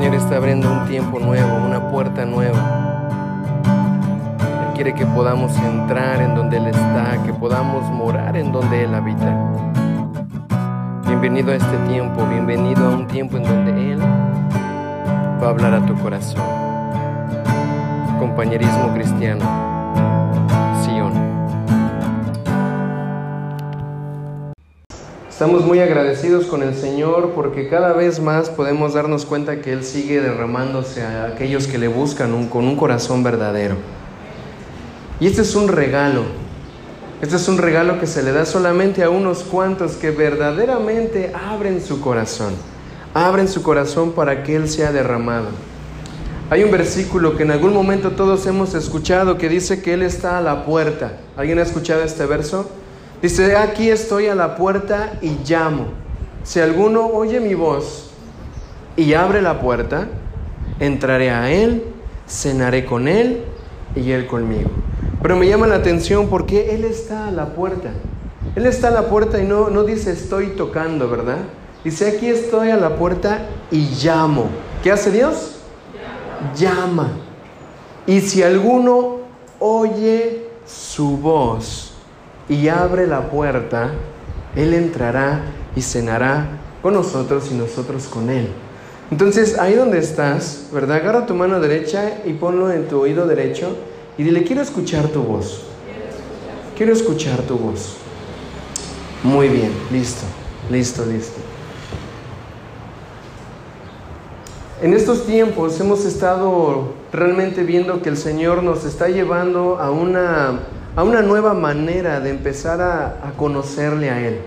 Señor está abriendo un tiempo nuevo, una puerta nueva. Él quiere que podamos entrar en donde Él está, que podamos morar en donde Él habita. Bienvenido a este tiempo, bienvenido a un tiempo en donde Él va a hablar a tu corazón. Compañerismo cristiano, Estamos muy agradecidos con el Señor porque cada vez más podemos darnos cuenta que Él sigue derramándose a aquellos que le buscan con un corazón verdadero. Y este es un regalo. Este es un regalo que se le da solamente a unos cuantos que verdaderamente abren su corazón. Abren su corazón para que Él sea derramado. Hay un versículo que en algún momento todos hemos escuchado que dice que Él está a la puerta. ¿Alguien ha escuchado este verso? Dice, aquí estoy a la puerta y llamo. Si alguno oye mi voz y abre la puerta, entraré a Él, cenaré con Él y Él conmigo. Pero me llama la atención porque Él está a la puerta. Él está a la puerta y no, no dice estoy tocando, ¿verdad? Dice aquí estoy a la puerta y llamo. ¿Qué hace Dios? Llama. Y si alguno oye su voz, y abre la puerta, Él entrará y cenará con nosotros y nosotros con Él. Entonces, ahí donde estás, ¿verdad? Agarra tu mano derecha y ponlo en tu oído derecho y dile, quiero escuchar tu voz. Quiero escuchar tu voz. Muy bien, listo, listo, listo. En estos tiempos hemos estado realmente viendo que el Señor nos está llevando a una a una nueva manera de empezar a, conocerle a Él.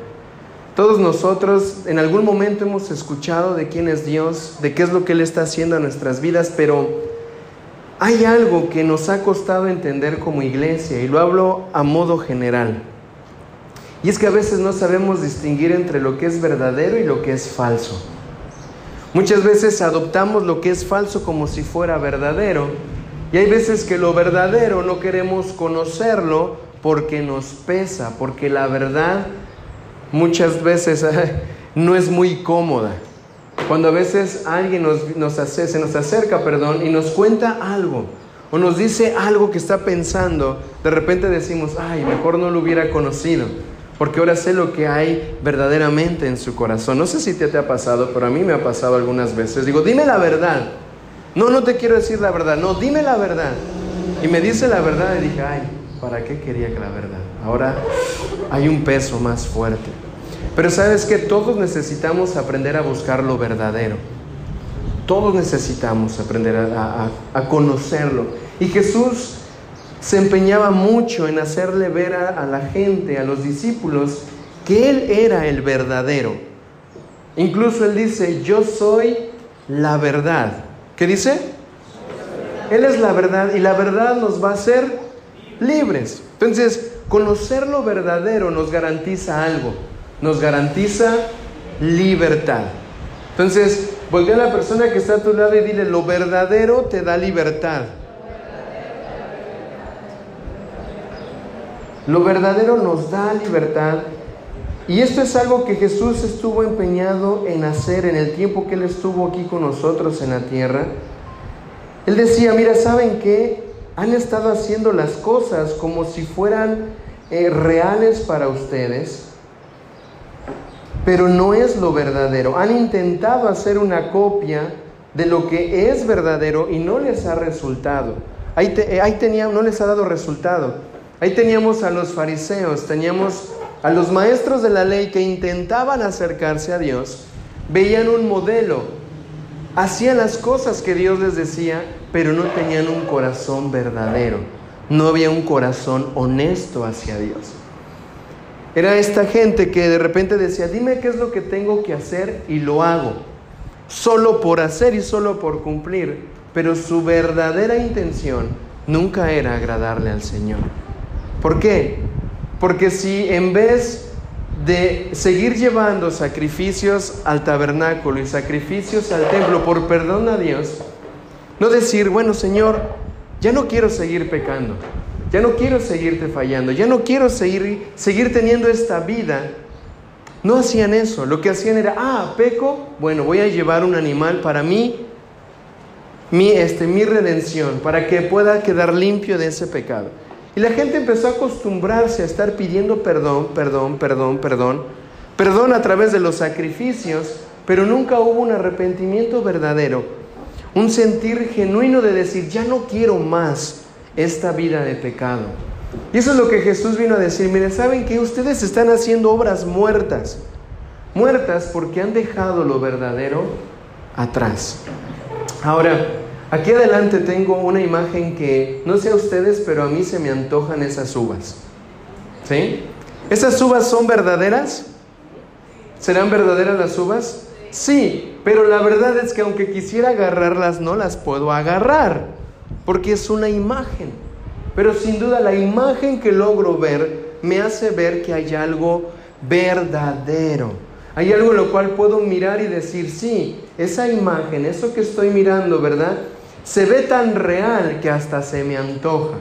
Todos nosotros en algún momento hemos escuchado de quién es Dios, de qué es lo que Él está haciendo en nuestras vidas, pero hay algo que nos ha costado entender como iglesia, y lo hablo a modo general. Y es que a veces no sabemos distinguir entre lo que es verdadero y lo que es falso. Muchas veces adoptamos lo que es falso como si fuera verdadero y hay veces que lo verdadero no queremos conocerlo porque nos pesa, porque la verdad muchas veces no es muy cómoda. Cuando a veces alguien nos, hace, se nos acerca perdón, y nos cuenta algo o nos dice algo que está pensando, de repente decimos, ay, mejor no lo hubiera conocido, porque ahora sé lo que hay verdaderamente en su corazón. No sé si te, te ha pasado, pero a mí me ha pasado algunas veces. Digo, dime la verdad. No, no te quiero decir la verdad, no, dime la verdad. Y me dice la verdad y dije, ay, ¿para qué quería que la verdad? Ahora hay un peso más fuerte. Pero sabes que todos necesitamos aprender a buscar lo verdadero. Todos necesitamos aprender a, a, conocerlo. Y Jesús se empeñaba mucho en hacerle ver a la gente, a los discípulos, que Él era el verdadero. Incluso Él dice, yo soy la verdad. ¿Qué dice? Él es la verdad y la verdad nos va a hacer libres. Entonces, conocer lo verdadero nos garantiza algo, nos garantiza libertad. Entonces, voltea a la persona que está a tu lado y dile, lo verdadero te da libertad. Lo verdadero nos da libertad. Y esto es algo que Jesús estuvo empeñado en hacer en el tiempo que Él estuvo aquí con nosotros en la tierra. Él decía, mira, ¿saben qué? Han estado haciendo las cosas como si fueran eh, reales para ustedes, pero no es lo verdadero. Han intentado hacer una copia de lo que es verdadero y no les ha resultado. Ahí, eh, ahí no les ha dado resultado. Ahí teníamos a los fariseos, teníamos a los maestros de la ley que intentaban acercarse a Dios, veían un modelo, hacían las cosas que Dios les decía, pero no tenían un corazón verdadero, no había un corazón honesto hacia Dios. Era esta gente que de repente decía, dime qué es lo que tengo que hacer y lo hago, solo por hacer y solo por cumplir, pero su verdadera intención nunca era agradarle al Señor. ¿Por qué? Porque si en vez de seguir llevando sacrificios al tabernáculo y sacrificios al templo por perdón a Dios, no decir, bueno Señor, ya no quiero seguir pecando, ya no quiero seguirte fallando, ya no quiero seguir, seguir teniendo esta vida. No hacían eso, lo que hacían era, ah, peco, bueno, voy a llevar un animal para mí mi, este, mi redención, para que pueda quedar limpio de ese pecado. Y la gente empezó a acostumbrarse a estar pidiendo perdón, perdón, perdón, perdón, perdón a través de los sacrificios, pero nunca hubo un arrepentimiento verdadero, un sentir genuino de decir, ya no quiero más esta vida de pecado. Y eso es lo que Jesús vino a decir, miren, ¿saben que ustedes están haciendo obras muertas? Muertas porque han dejado lo verdadero atrás. Ahora, aquí adelante tengo una imagen que no sé a ustedes, pero a mí se me antojan esas uvas. ¿Sí? ¿Esas uvas son verdaderas? ¿Serán verdaderas las uvas? Sí, pero la verdad es que aunque quisiera agarrarlas, no las puedo agarrar, porque es una imagen. Pero sin duda la imagen que logro ver me hace ver que hay algo verdadero. Hay algo en lo cual puedo mirar y decir, sí, esa imagen, eso que estoy mirando, ¿verdad? Se ve tan real que hasta se me antoja.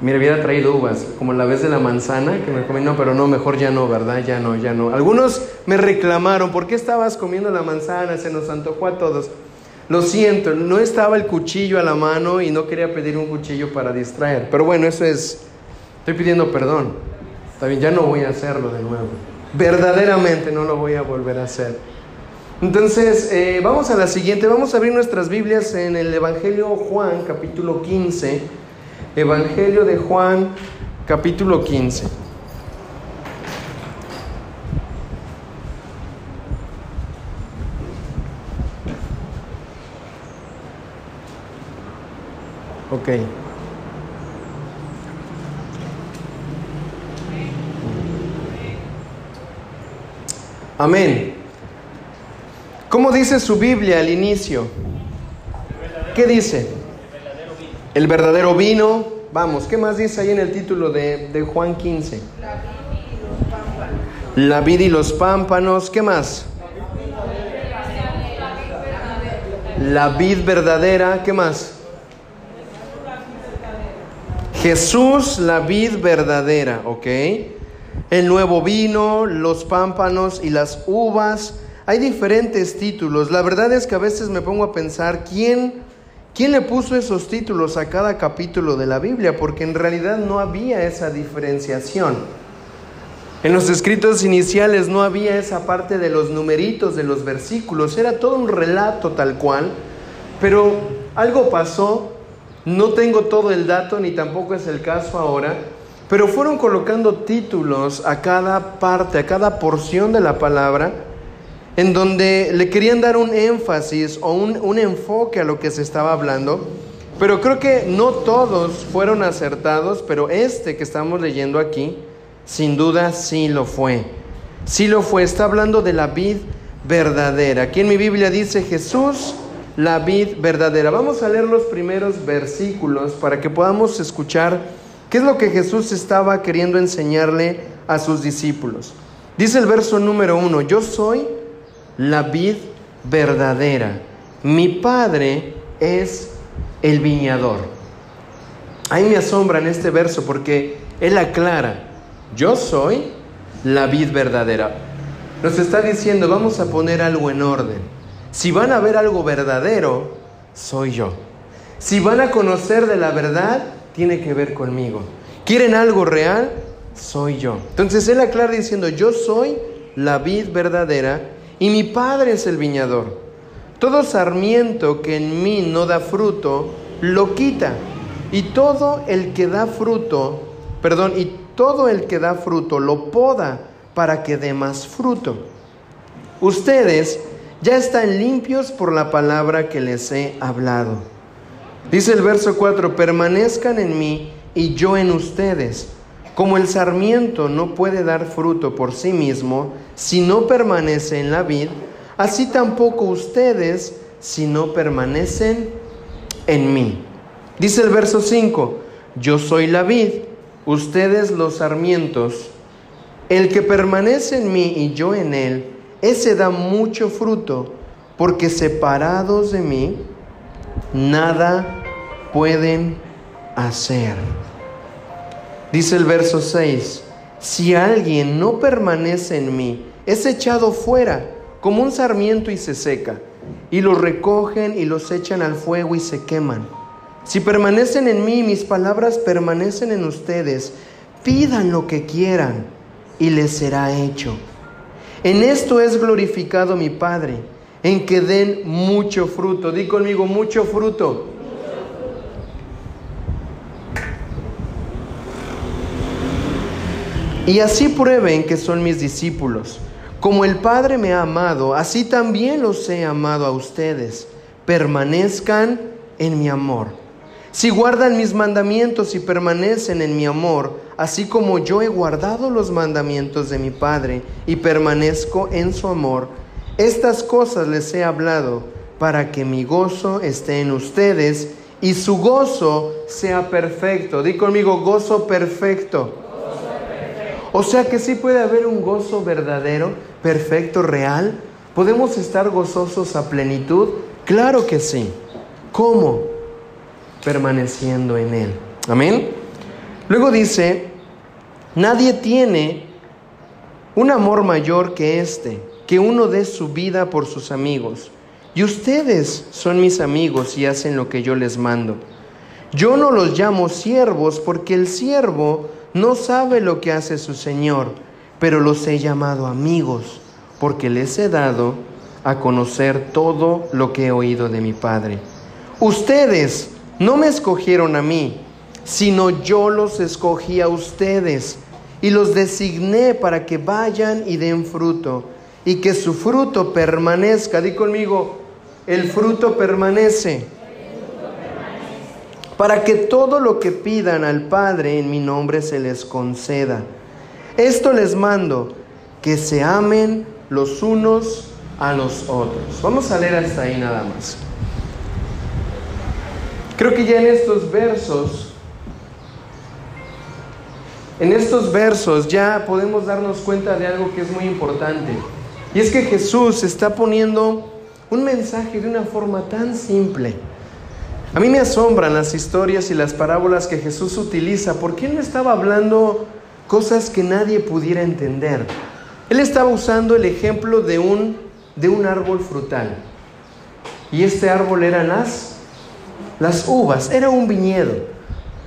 Mira, hubiera traído uvas, como la vez de la manzana, que me comí, no, pero no, mejor ya no, ¿verdad? Ya no, ya no. Algunos me reclamaron, ¿por qué estabas comiendo la manzana? Se nos antojó a todos. Lo siento, no estaba el cuchillo a la mano y no quería pedir un cuchillo para distraer. Pero bueno, eso es, estoy pidiendo perdón. Está bien, ya no voy a hacerlo de nuevo. Verdaderamente no lo voy a volver a hacer. Entonces, eh, vamos a la siguiente. Vamos a abrir nuestras Biblias en el Evangelio Juan, capítulo 15. Evangelio de Juan, capítulo 15. Ok. Amén. ¿Cómo dice su Biblia al inicio? ¿Qué dice? El verdadero vino. Vamos, ¿qué más dice ahí en el título de, de Juan 15? La vid y los pámpanos. ¿Qué más? La vid verdadera. ¿Qué más? Jesús, la vid verdadera, ¿ok? El nuevo vino, los pámpanos y las uvas. Hay diferentes títulos. La verdad es que a veces me pongo a pensar quién, quién le puso esos títulos a cada capítulo de la Biblia, porque en realidad no había esa diferenciación. En los escritos iniciales no había esa parte de los numeritos de los versículos, era todo un relato tal cual, pero algo pasó. No tengo todo el dato ni tampoco es el caso ahora, pero fueron colocando títulos a cada parte, a cada porción de la palabra, en donde le querían dar un énfasis o un, un enfoque a lo que se estaba hablando. Pero creo que no todos fueron acertados, pero este que estamos leyendo aquí, sin duda sí lo fue. Sí lo fue, está hablando de la vid verdadera. Aquí en mi Biblia dice Jesús la vid verdadera. Vamos a leer los primeros versículos para que podamos escuchar qué es lo que Jesús estaba queriendo enseñarle a sus discípulos. Dice el verso número uno, yo soy la vid verdadera, mi padre es el viñador. Ahí me asombra en este verso porque él aclara, yo soy la vid verdadera. Nos está diciendo, vamos a poner algo en orden. Si van a ver algo verdadero, soy yo. Si van a conocer de la verdad, tiene que ver conmigo. ¿Quieren algo real? Soy yo. Entonces él aclara diciendo, yo soy la vid verdadera y mi padre es el viñador. Todo sarmiento que en mí no da fruto, lo quita. Y todo el que da fruto, perdón, y todo el que da fruto lo poda para que dé más fruto. Ustedes ya están limpios por la palabra que les he hablado. Dice el verso 4, permanezcan en mí y yo en ustedes. Como el sarmiento no puede dar fruto por sí mismo si no permanece en la vid, así tampoco ustedes si no permanecen en mí. Dice el verso 5, yo soy la vid, ustedes los sarmientos. El que permanece en mí y yo en él, ese da mucho fruto, porque separados de mí, nada pueden hacer. Dice el verso 6, si alguien no permanece en mí, es echado fuera como un sarmiento y se seca. y los recogen y los echan al fuego y se queman. Si permanecen en mí, mis palabras permanecen en ustedes, pidan lo que quieran y les será hecho. En esto es glorificado mi Padre, en que den mucho fruto. Di conmigo, mucho fruto. Y así prueben que son mis discípulos. Como el Padre me ha amado, así también los he amado a ustedes. Permanezcan en mi amor. Si guardan mis mandamientos y permanecen en mi amor, así como yo he guardado los mandamientos de mi Padre y permanezco en su amor, estas cosas les he hablado para que mi gozo esté en ustedes y su gozo sea perfecto. Di conmigo, gozo perfecto. O sea que sí puede haber un gozo verdadero, perfecto, real. ¿Podemos estar gozosos a plenitud? Claro que sí. ¿Cómo? Permaneciendo en Él. Amén. Luego dice, nadie tiene un amor mayor que este, que uno dé su vida por sus amigos. Y ustedes son mis amigos y hacen lo que yo les mando. Yo no los llamo siervos porque el siervo no sabe lo que hace su Señor, pero los he llamado amigos, porque les he dado a conocer todo lo que he oído de mi Padre. Ustedes no me escogieron a mí, sino yo los escogí a ustedes y los designé para que vayan y den fruto y que su fruto permanezca. Di conmigo, el fruto permanece para que todo lo que pidan al Padre en mi nombre se les conceda. Esto les mando, que se amen los unos a los otros. Vamos a leer hasta ahí nada más. Creo que ya en estos versos, en estos versos ya podemos darnos cuenta de algo que es muy importante. Y es que Jesús está poniendo un mensaje de una forma tan simple a mí me asombran las historias y las parábolas que Jesús utiliza porque Él no estaba hablando cosas que nadie pudiera entender. Él estaba usando el ejemplo de un, de un árbol frutal. Y este árbol eran las, las uvas, era un viñedo.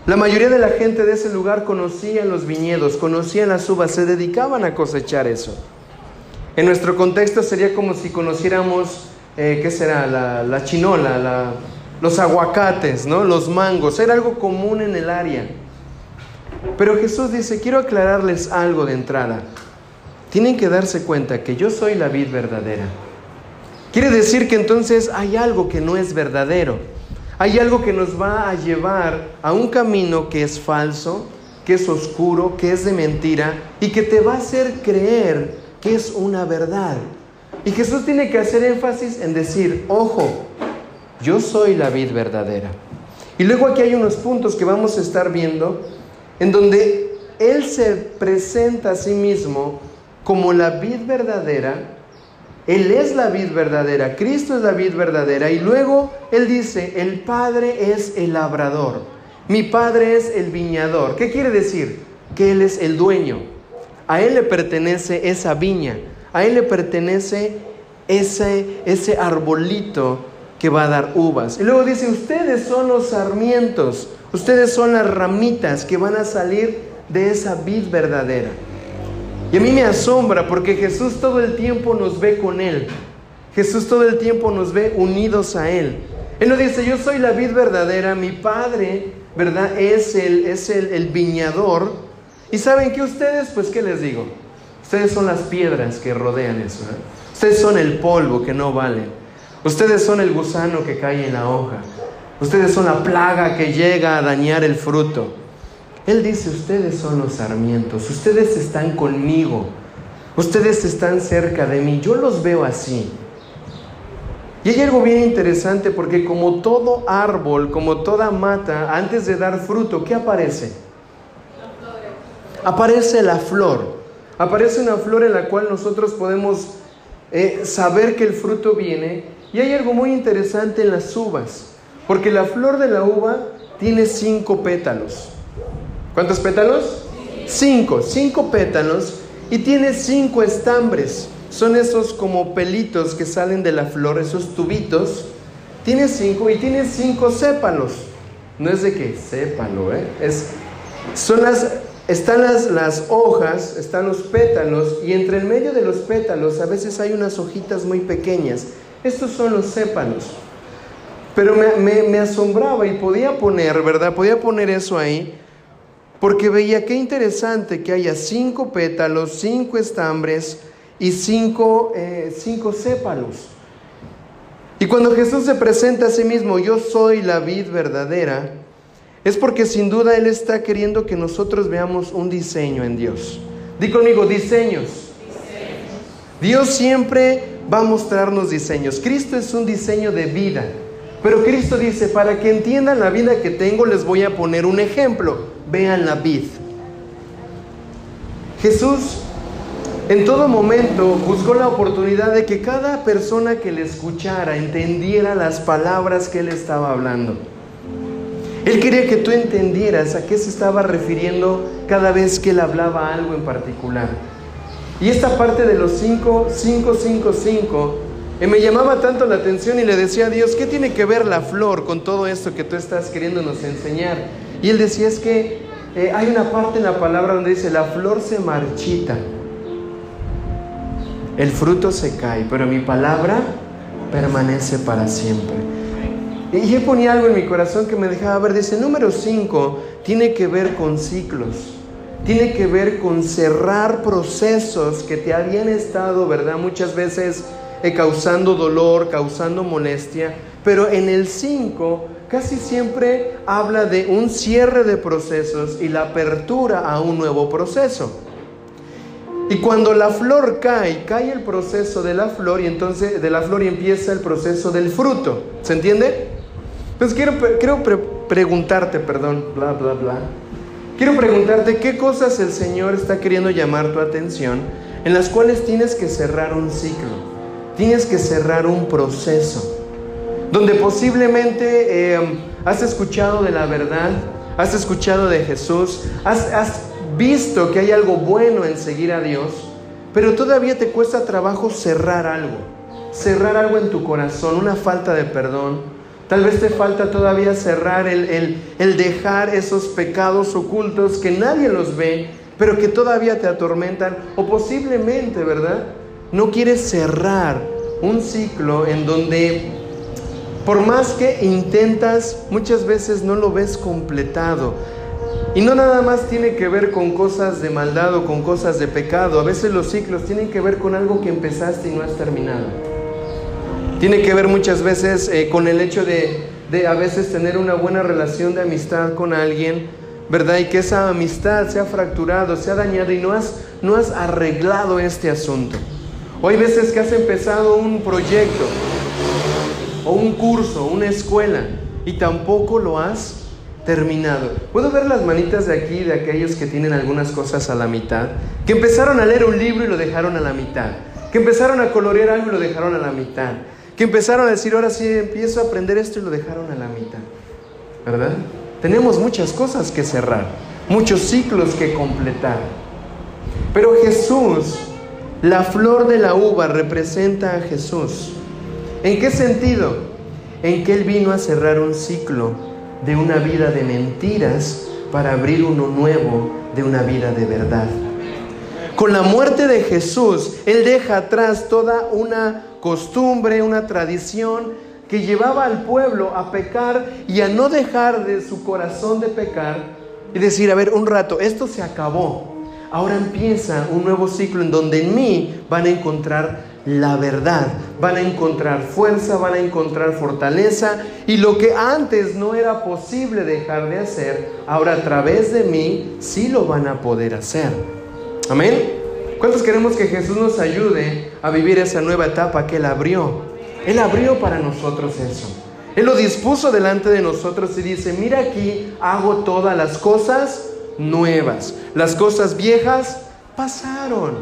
La mayoría de la gente de ese lugar conocía los viñedos, conocían las uvas, se dedicaban a cosechar eso. En nuestro contexto sería como si conociéramos, eh, ¿qué será? La, la chinola, la, los aguacates, ¿no? los mangos, era algo común en el área. Pero Jesús dice, quiero aclararles algo de entrada. Tienen que darse cuenta que yo soy la vid verdadera. Quiere decir que entonces hay algo que no es verdadero. Hay algo que nos va a llevar a un camino que es falso, que es oscuro, que es de mentira y que te va a hacer creer que es una verdad. Y Jesús tiene que hacer énfasis en decir, ojo, yo soy la vid verdadera. Y luego aquí hay unos puntos que vamos a estar viendo en donde Él se presenta a sí mismo como la vid verdadera. Él es la vid verdadera, Cristo es la vid verdadera. Y luego Él dice, el Padre es el labrador, mi Padre es el viñador. ¿Qué quiere decir? Que Él es el dueño. A Él le pertenece esa viña, a Él le pertenece ese, ese arbolito que va a dar uvas. Y luego dice, ustedes son los sarmientos, ustedes son las ramitas que van a salir de esa vid verdadera. Y a mí me asombra porque Jesús todo el tiempo nos ve con Él. Jesús todo el tiempo nos ve unidos a Él. Él nos dice, yo soy la vid verdadera, mi Padre, ¿verdad? Es el, es el, viñador. Y saben que ustedes, pues, ¿qué les digo? Ustedes son las piedras que rodean eso. ¿eh? Ustedes son el polvo que no valen. Ustedes son el gusano que cae en la hoja. Ustedes son la plaga que llega a dañar el fruto. Él dice, ustedes son los sarmientos, ustedes están conmigo, ustedes están cerca de mí, yo los veo así. Y hay algo bien interesante porque como todo árbol, como toda mata, antes de dar fruto, ¿qué aparece? Aparece la flor. Aparece una flor en la cual nosotros podemos eh, saber que el fruto viene y hay algo muy interesante en las uvas, porque la flor de la uva tiene cinco pétalos. ¿Cuántos pétalos? Cinco, cinco pétalos y tiene cinco estambres. son esos como pelitos que salen de la flor, esos tubitos. Tiene cinco y tiene cinco sépalos. No es de que sépalo, ¿eh? Son las, están las, las hojas, están los pétalos y entre el medio de los pétalos a veces hay unas hojitas muy pequeñas. Estos son los sépalos. Pero me, me asombraba y podía poner, ¿verdad? Podía poner eso ahí porque veía qué interesante que haya cinco pétalos, cinco estambres y cinco, eh, cinco sépalos. Y cuando Jesús se presenta a sí mismo, yo soy la vid verdadera, es porque sin duda Él está queriendo que nosotros veamos un diseño en Dios. Di conmigo, diseños. Dios siempre va a mostrarnos diseños. Cristo es un diseño de vida. Pero Cristo dice, para que entiendan la vida que tengo, les voy a poner un ejemplo vean la vid. Jesús en todo momento buscó la oportunidad de que cada persona que le escuchara entendiera las palabras que él estaba hablando. Él quería que tú entendieras a qué se estaba refiriendo cada vez que él hablaba algo en particular. Y esta parte de los 5, 5, 5, 5, me llamaba tanto la atención y le decía a Dios, ¿qué tiene que ver la flor con todo esto que tú estás queriéndonos enseñar? Y él decía, es que eh, hay una parte en la palabra donde dice, la flor se marchita, el fruto se cae, pero mi palabra permanece para siempre. Y yo ponía algo en mi corazón que me dejaba ver, dice, número 5 tiene que ver con ciclos, tiene que ver con cerrar procesos que te habían estado, ¿verdad? Muchas veces eh, causando dolor, causando molestia, pero en el 5 casi siempre habla de un cierre de procesos y la apertura a un nuevo proceso. Y cuando la flor cae, cae el proceso de la flor y entonces de la flor y empieza el proceso del fruto. ¿Se entiende? Pues quiero, quiero preguntarte, perdón, bla, bla, bla. Quiero preguntarte qué cosas el Señor está queriendo llamar tu atención en las cuales tienes que cerrar un ciclo, tienes que cerrar un proceso donde posiblemente eh, has escuchado de la verdad, has escuchado de Jesús, has, has visto que hay algo bueno en seguir a Dios, pero todavía te cuesta trabajo cerrar algo, cerrar algo en tu corazón, una falta de perdón. Tal vez te falta todavía cerrar el, el, el dejar esos pecados ocultos que nadie los ve, pero que todavía te atormentan, o posiblemente, ¿verdad? No quieres cerrar un ciclo en donde por más que intentas, muchas veces no lo ves completado. Y no nada más tiene que ver con cosas de maldad o con cosas de pecado. A veces los ciclos tienen que ver con algo que empezaste y no has terminado. Tiene que ver muchas veces eh, con el hecho de, de a veces tener una buena relación de amistad con alguien, ¿verdad? Y que esa amistad se ha fracturado, se ha dañado y no has, no has arreglado este asunto. O hay veces que has empezado un proyecto o un curso, una escuela, y tampoco lo has terminado. Puedo ver las manitas de aquí de aquellos que tienen algunas cosas a la mitad, que empezaron a leer un libro y lo dejaron a la mitad, que empezaron a colorear algo y lo dejaron a la mitad, que empezaron a decir, ahora sí empiezo a aprender esto y lo dejaron a la mitad. ¿Verdad? Tenemos muchas cosas que cerrar, muchos ciclos que completar. Pero Jesús, la flor de la uva representa a Jesús. ¿En qué sentido? En que Él vino a cerrar un ciclo de una vida de mentiras para abrir uno nuevo de una vida de verdad. Con la muerte de Jesús, Él deja atrás toda una costumbre, una tradición que llevaba al pueblo a pecar y a no dejar de su corazón de pecar y decir, a ver, un rato, esto se acabó. Ahora empieza un nuevo ciclo en donde en mí van a encontrar la verdad, van a encontrar fuerza, van a encontrar fortaleza y lo que antes no era posible dejar de hacer, ahora a través de mí sí lo van a poder hacer. Amén. ¿Cuántos queremos que Jesús nos ayude a vivir esa nueva etapa que Él abrió? Él abrió para nosotros eso. Él lo dispuso delante de nosotros y dice, mira aquí hago todas las cosas nuevas. Las cosas viejas pasaron.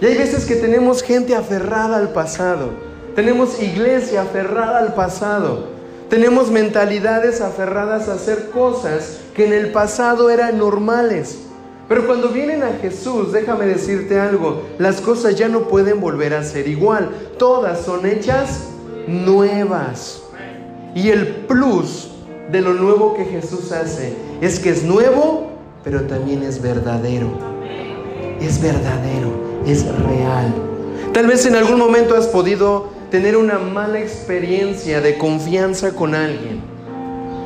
Y hay veces que tenemos gente aferrada al pasado. Tenemos iglesia aferrada al pasado. Tenemos mentalidades aferradas a hacer cosas que en el pasado eran normales. Pero cuando vienen a Jesús, déjame decirte algo, las cosas ya no pueden volver a ser igual. Todas son hechas nuevas. Y el plus de lo nuevo que Jesús hace es que es nuevo, pero también es verdadero. Es verdadero, es real. Tal vez en algún momento has podido tener una mala experiencia de confianza con alguien.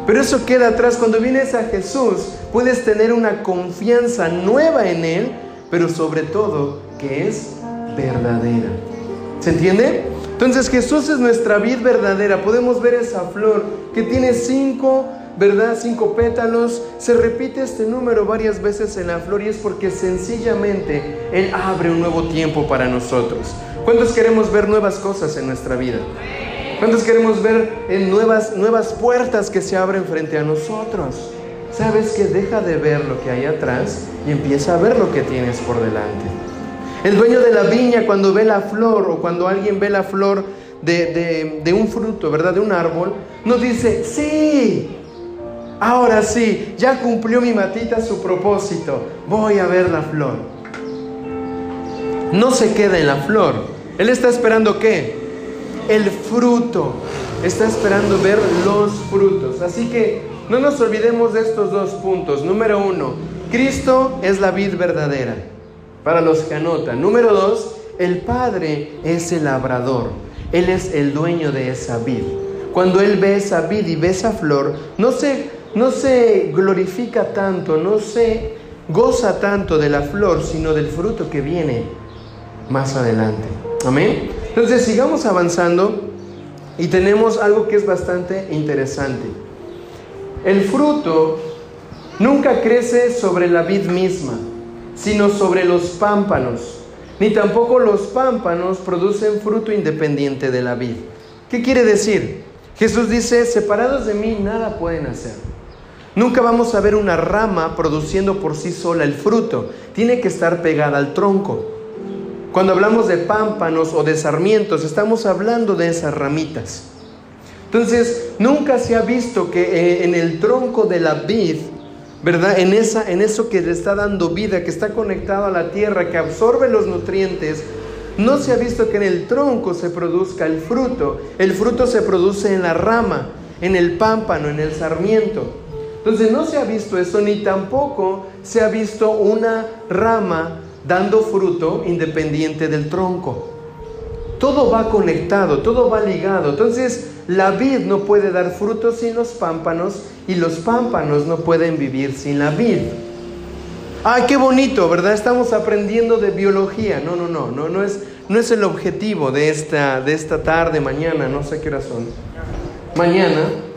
Pero eso queda atrás. Cuando vienes a Jesús, puedes tener una confianza nueva en Él, pero sobre todo que es verdadera. ¿Se entiende? Entonces Jesús es nuestra vid verdadera. Podemos ver esa flor que tiene cinco, ¿verdad? Cinco pétalos. Se repite este número varias veces en la flor y es porque sencillamente Él abre un nuevo tiempo para nosotros. ¿Cuántos queremos ver nuevas cosas en nuestra vida? ¿Cuántos queremos ver en nuevas, nuevas puertas que se abren frente a nosotros? Sabes que deja de ver lo que hay atrás y empieza a ver lo que tienes por delante. El dueño de la viña cuando ve la flor o cuando alguien ve la flor de, de un fruto, ¿verdad? De un árbol, nos dice, sí, ahora sí, ya cumplió mi matita su propósito, voy a ver la flor. No se queda en la flor. Él está esperando qué? El fruto. Está esperando ver los frutos. Así que no nos olvidemos de estos dos puntos. Número uno, Cristo es la vid verdadera, para los que anotan. Número dos, el Padre es el labrador. Él es el dueño de esa vid. Cuando Él ve esa vid y ve esa flor, no se, no se glorifica tanto, no se goza tanto de la flor, sino del fruto que viene más adelante. Amén. Entonces sigamos avanzando y tenemos algo que es bastante interesante. El fruto nunca crece sobre la vid misma, sino sobre los pámpanos. Ni tampoco los pámpanos producen fruto independiente de la vid. ¿Qué quiere decir? Jesús dice, separados de mí nada pueden hacer. Nunca vamos a ver una rama produciendo por sí sola el fruto. Tiene que estar pegada al tronco. Cuando hablamos de pámpanos o de sarmientos, estamos hablando de esas ramitas. Entonces, nunca se ha visto que eh, en el tronco de la vid, ¿verdad? En, esa, en eso que le está dando vida, que está conectado a la tierra, que absorbe los nutrientes, no se ha visto que en el tronco se produzca el fruto. El fruto se produce en la rama, en el pámpano, en el sarmiento. Entonces no se ha visto eso, ni tampoco se ha visto una rama dando fruto independiente del tronco. Todo va conectado, todo va ligado. Entonces, la vid no puede dar frutos sin los pámpanos y los pámpanos no pueden vivir sin la vid. Ay, qué bonito, ¿verdad? Estamos aprendiendo de biología. No, no, no, no, no es, no es el objetivo de esta, de esta tarde, mañana, no sé qué hora son. Mañana.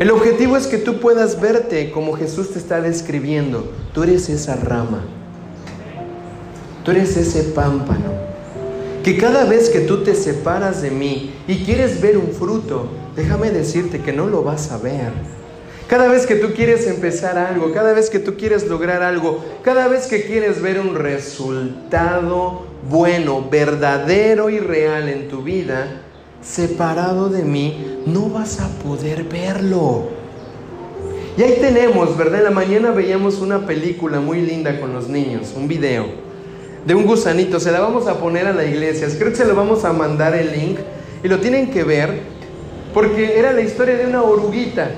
El objetivo es que tú puedas verte como Jesús te está describiendo. Tú eres esa rama. Tú eres ese pámpano que cada vez que tú te separas de mí y quieres ver un fruto, déjame decirte que no lo vas a ver. Cada vez que tú quieres empezar algo, cada vez que tú quieres lograr algo, cada vez que quieres ver un resultado bueno, verdadero y real en tu vida, separado de mí, no vas a poder verlo. Y ahí tenemos, ¿verdad? En la mañana veíamos una película muy linda con los niños, un video de un gusanito. Se la vamos a poner a la iglesia. Creo que se lo vamos a mandar el link y lo tienen que ver porque era la historia de una oruguita.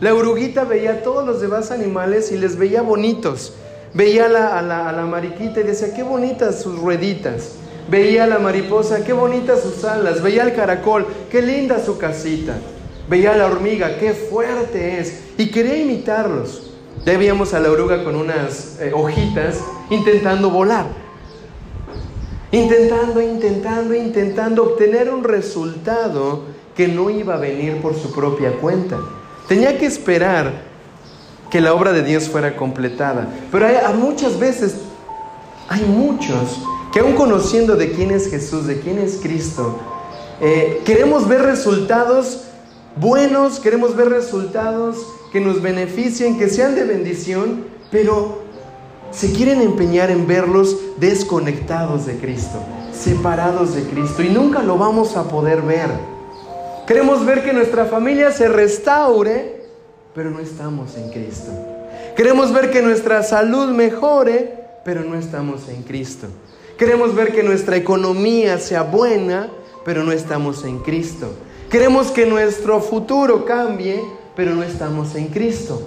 La oruguita veía a todos los demás animales y les veía bonitos. Veía a la, a la, mariquita y decía, qué bonitas sus rueditas. Veía a la mariposa, qué bonitas sus alas. Veía al caracol, qué linda su casita. Veía a la hormiga, qué fuerte es. Y quería imitarlos. Ya veíamos a la oruga con unas eh, hojitas intentando volar intentando, intentando, intentando obtener un resultado que no iba a venir por su propia cuenta. Tenía que esperar que la obra de Dios fuera completada. Pero hay, muchas veces, hay muchos que aún conociendo de quién es Jesús, de quién es Cristo, eh, queremos ver resultados buenos, queremos ver resultados que nos beneficien, que sean de bendición, pero se quieren empeñar en verlos desconectados de Cristo, separados de Cristo, y nunca lo vamos a poder ver. Queremos ver que nuestra familia se restaure, pero no estamos en Cristo. Queremos ver que nuestra salud mejore, pero no estamos en Cristo. Queremos ver que nuestra economía sea buena, pero no estamos en Cristo. Queremos que nuestro futuro cambie, pero no estamos en Cristo.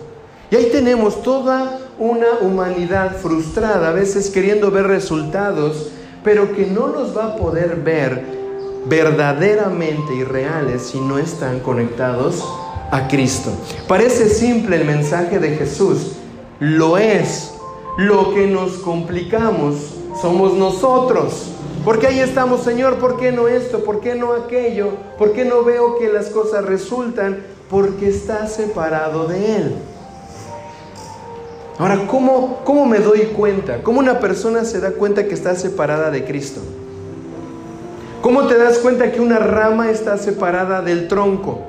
Y ahí tenemos toda una humanidad frustrada, a veces queriendo ver resultados, pero que no los va a poder ver verdaderamente y reales si no están conectados a Cristo. Parece simple el mensaje de Jesús, lo es. Lo que nos complicamos somos nosotros. Porque ahí estamos, Señor, ¿por qué no esto? ¿Por qué no aquello? ¿Por qué no veo que las cosas resultan? Porque está separado de Él. Ahora, ¿cómo, ¿cómo me doy cuenta? ¿Cómo una persona se da cuenta que está separada de Cristo? ¿Cómo te das cuenta que una rama está separada del tronco?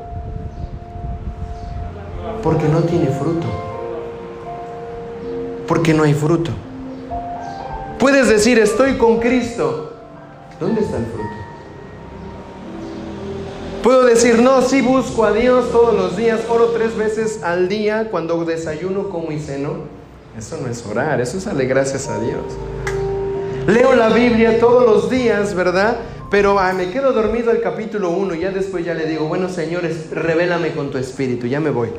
Porque no tiene fruto. Porque no hay fruto. Puedes decir, estoy con Cristo, ¿Dónde está el fruto? Puedo decir, no, sí busco a Dios todos los días, oro tres veces al día cuando desayuno, como y ceno. Eso no es orar, eso es darle gracias a Dios. Leo la Biblia todos los días, ¿verdad? Pero me quedo dormido el capítulo 1 y ya después ya le digo, bueno señores, revélame con tu espíritu, ya me voy.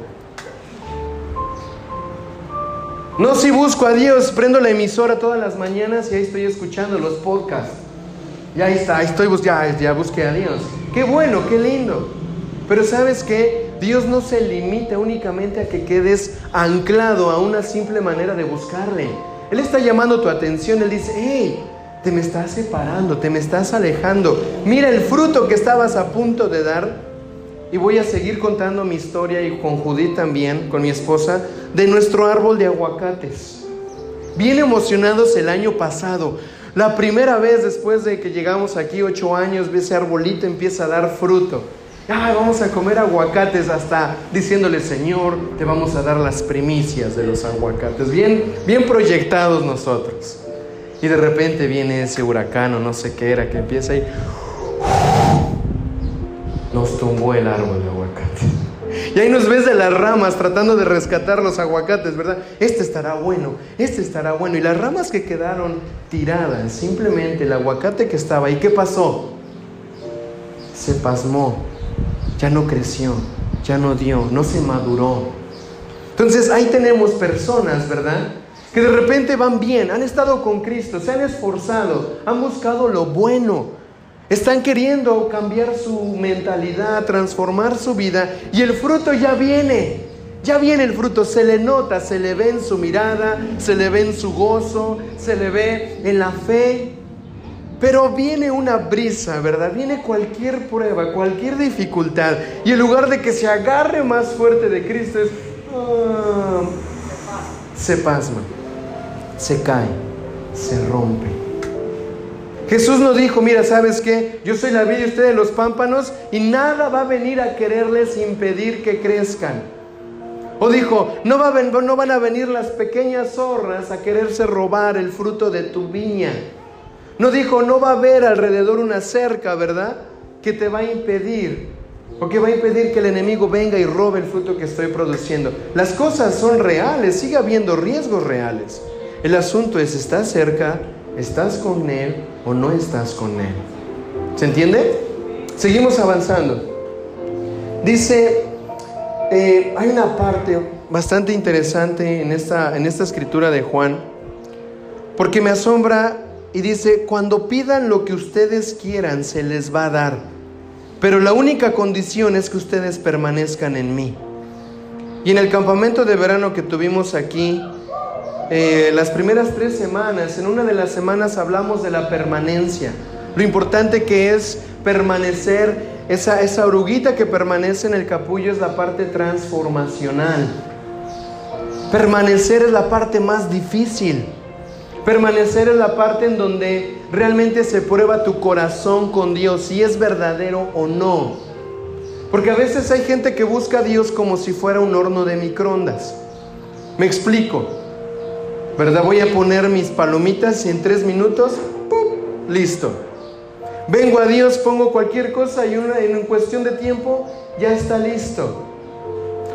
No, si busco a Dios, prendo la emisora todas las mañanas y ahí estoy escuchando los podcasts. Ya está, estoy, ya, ya busqué a Dios. Qué bueno, qué lindo. Pero sabes que Dios no se limita únicamente a que quedes anclado a una simple manera de buscarle. Él está llamando tu atención, Él dice, hey, te me estás separando, te me estás alejando. Mira el fruto que estabas a punto de dar. Y voy a seguir contando mi historia y con Judith también, con mi esposa, de nuestro árbol de aguacates. Bien emocionados el año pasado. La primera vez después de que llegamos aquí, ocho años, ese arbolito empieza a dar fruto. Ah, vamos a comer aguacates hasta diciéndole, Señor, te vamos a dar las primicias de los aguacates. Bien, bien proyectados nosotros. Y de repente viene ese huracán o no sé qué era que empieza y nos tumbó el árbol de aguacate. Y ahí nos ves de las ramas tratando de rescatar los aguacates, ¿verdad? Este estará bueno, este estará bueno. Y las ramas que quedaron tiradas, simplemente el aguacate que estaba ahí, ¿qué pasó? Se pasmó, ya no creció, ya no dio, no se maduró. Entonces ahí tenemos personas, ¿verdad? Que de repente van bien, han estado con Cristo, se han esforzado, han buscado lo bueno, están queriendo cambiar su mentalidad, transformar su vida y el fruto ya viene. Ya viene el fruto, se le nota, se le ve en su mirada, se le ve en su gozo, se le ve en la fe. Pero viene una brisa, ¿verdad? Viene cualquier prueba, cualquier dificultad. Y en lugar de que se agarre más fuerte de Cristo, ah, se pasma, se cae, se rompe. Jesús nos dijo, mira, ¿sabes qué? Yo soy la vida y ustedes los pámpanos y nada va a venir a quererles impedir que crezcan. O dijo, no, va no van a venir las pequeñas zorras a quererse robar el fruto de tu viña. No dijo, no va a haber alrededor una cerca, ¿verdad? Que te va a impedir o que va a impedir que el enemigo venga y robe el fruto que estoy produciendo. Las cosas son reales, sigue habiendo riesgos reales. El asunto es, ¿estás cerca? ¿Estás con Él o no estás con Él? ¿Se entiende? Seguimos avanzando. Dice, eh, hay una parte bastante interesante en esta, en esta escritura de Juan, porque me asombra y dice, cuando pidan lo que ustedes quieran, se les va a dar, pero la única condición es que ustedes permanezcan en mí. Y en el campamento de verano que tuvimos aquí, eh, las primeras tres semanas, en una de las semanas hablamos de la permanencia, lo importante que es permanecer, esa, esa oruguita que permanece en el capullo es la parte transformacional. Permanecer es la parte más difícil. Permanecer es la parte en donde realmente se prueba tu corazón con Dios, si es verdadero o no. Porque a veces hay gente que busca a Dios como si fuera un horno de microondas. Me explico. ¿Verdad? Voy a poner mis palomitas y en tres minutos. Listo. Vengo a Dios, pongo cualquier cosa y en cuestión de tiempo ya está listo.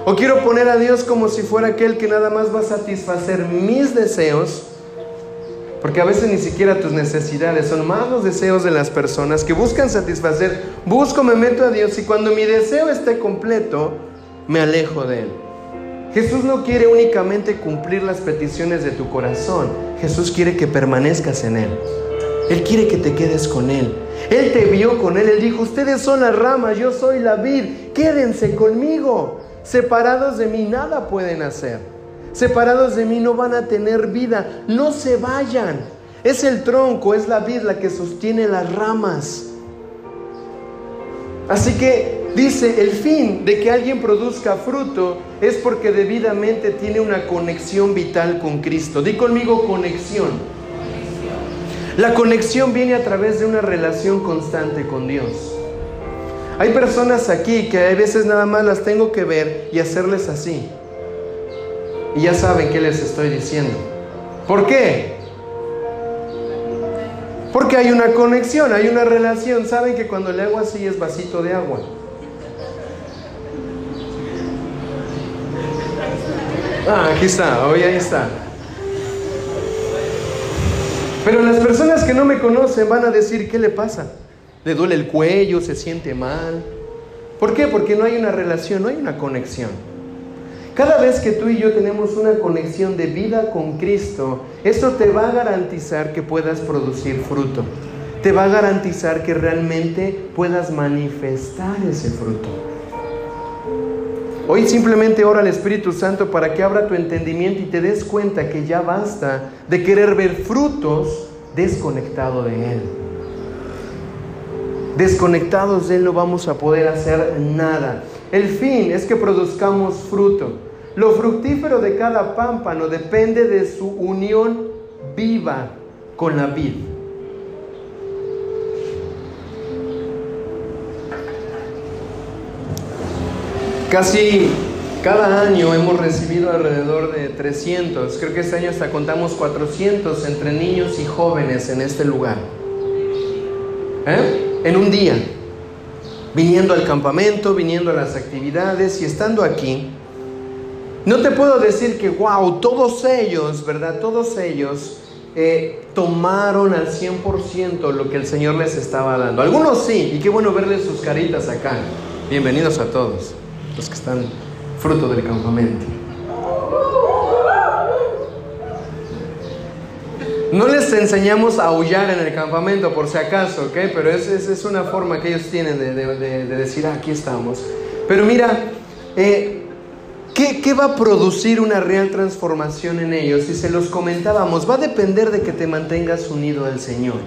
O quiero poner a Dios como si fuera aquel que nada más va a satisfacer mis deseos. Porque a veces ni siquiera tus necesidades son más los deseos de las personas que buscan satisfacer. Busco, me meto a Dios y cuando mi deseo esté completo, me alejo de Él. Jesús no quiere únicamente cumplir las peticiones de tu corazón. Jesús quiere que permanezcas en Él. Él quiere que te quedes con Él. Él te vio con Él. Él dijo, ustedes son las ramas, yo soy la vid. Quédense conmigo. Separados de mí nada pueden hacer. Separados de mí no van a tener vida. No se vayan. Es el tronco, es la vid la que sostiene las ramas. Así que dice, el fin de que alguien produzca fruto es porque debidamente tiene una conexión vital con Cristo. Di conmigo conexión. La conexión viene a través de una relación constante con Dios. Hay personas aquí que a veces nada más las tengo que ver y hacerles así. Y ya saben qué les estoy diciendo. ¿Por qué? Porque hay una conexión, hay una relación. Saben que cuando le hago así es vasito de agua. Ah, aquí está, hoy ahí está. Pero las personas que no me conocen van a decir, ¿qué le pasa? le duele el cuello, se siente mal. ¿Por qué? Porque no hay una relación, no hay una conexión. Cada vez que tú y yo tenemos una conexión de vida con Cristo, esto te va a garantizar que puedas producir fruto. Te va a garantizar que realmente puedas manifestar ese fruto. Hoy simplemente ora al Espíritu Santo para que abra tu entendimiento y te des cuenta que ya basta de querer ver frutos desconectado de Él. Desconectados de Él no vamos a poder hacer nada. El fin es que produzcamos fruto. Lo fructífero de cada pámpano depende de su unión viva con la vid. Casi cada año hemos recibido alrededor de 300, creo que este año hasta contamos 400 entre niños y jóvenes en este lugar. ¿Eh? en un día, viniendo al campamento, viniendo a las actividades y estando aquí, no te puedo decir que, wow, todos ellos, ¿verdad? Todos ellos eh, tomaron al 100% lo que el Señor les estaba dando. Algunos sí, y qué bueno verles sus caritas acá. Bienvenidos a todos los que están fruto del campamento. No les enseñamos a aullar en el campamento por si acaso, ¿ok? Pero esa es, una forma que ellos tienen de, decir, ah, aquí estamos. Pero mira, eh, ¿qué, ¿qué va a producir una real transformación en ellos? Si se los comentábamos, va a depender de que te mantengas unido al Señor.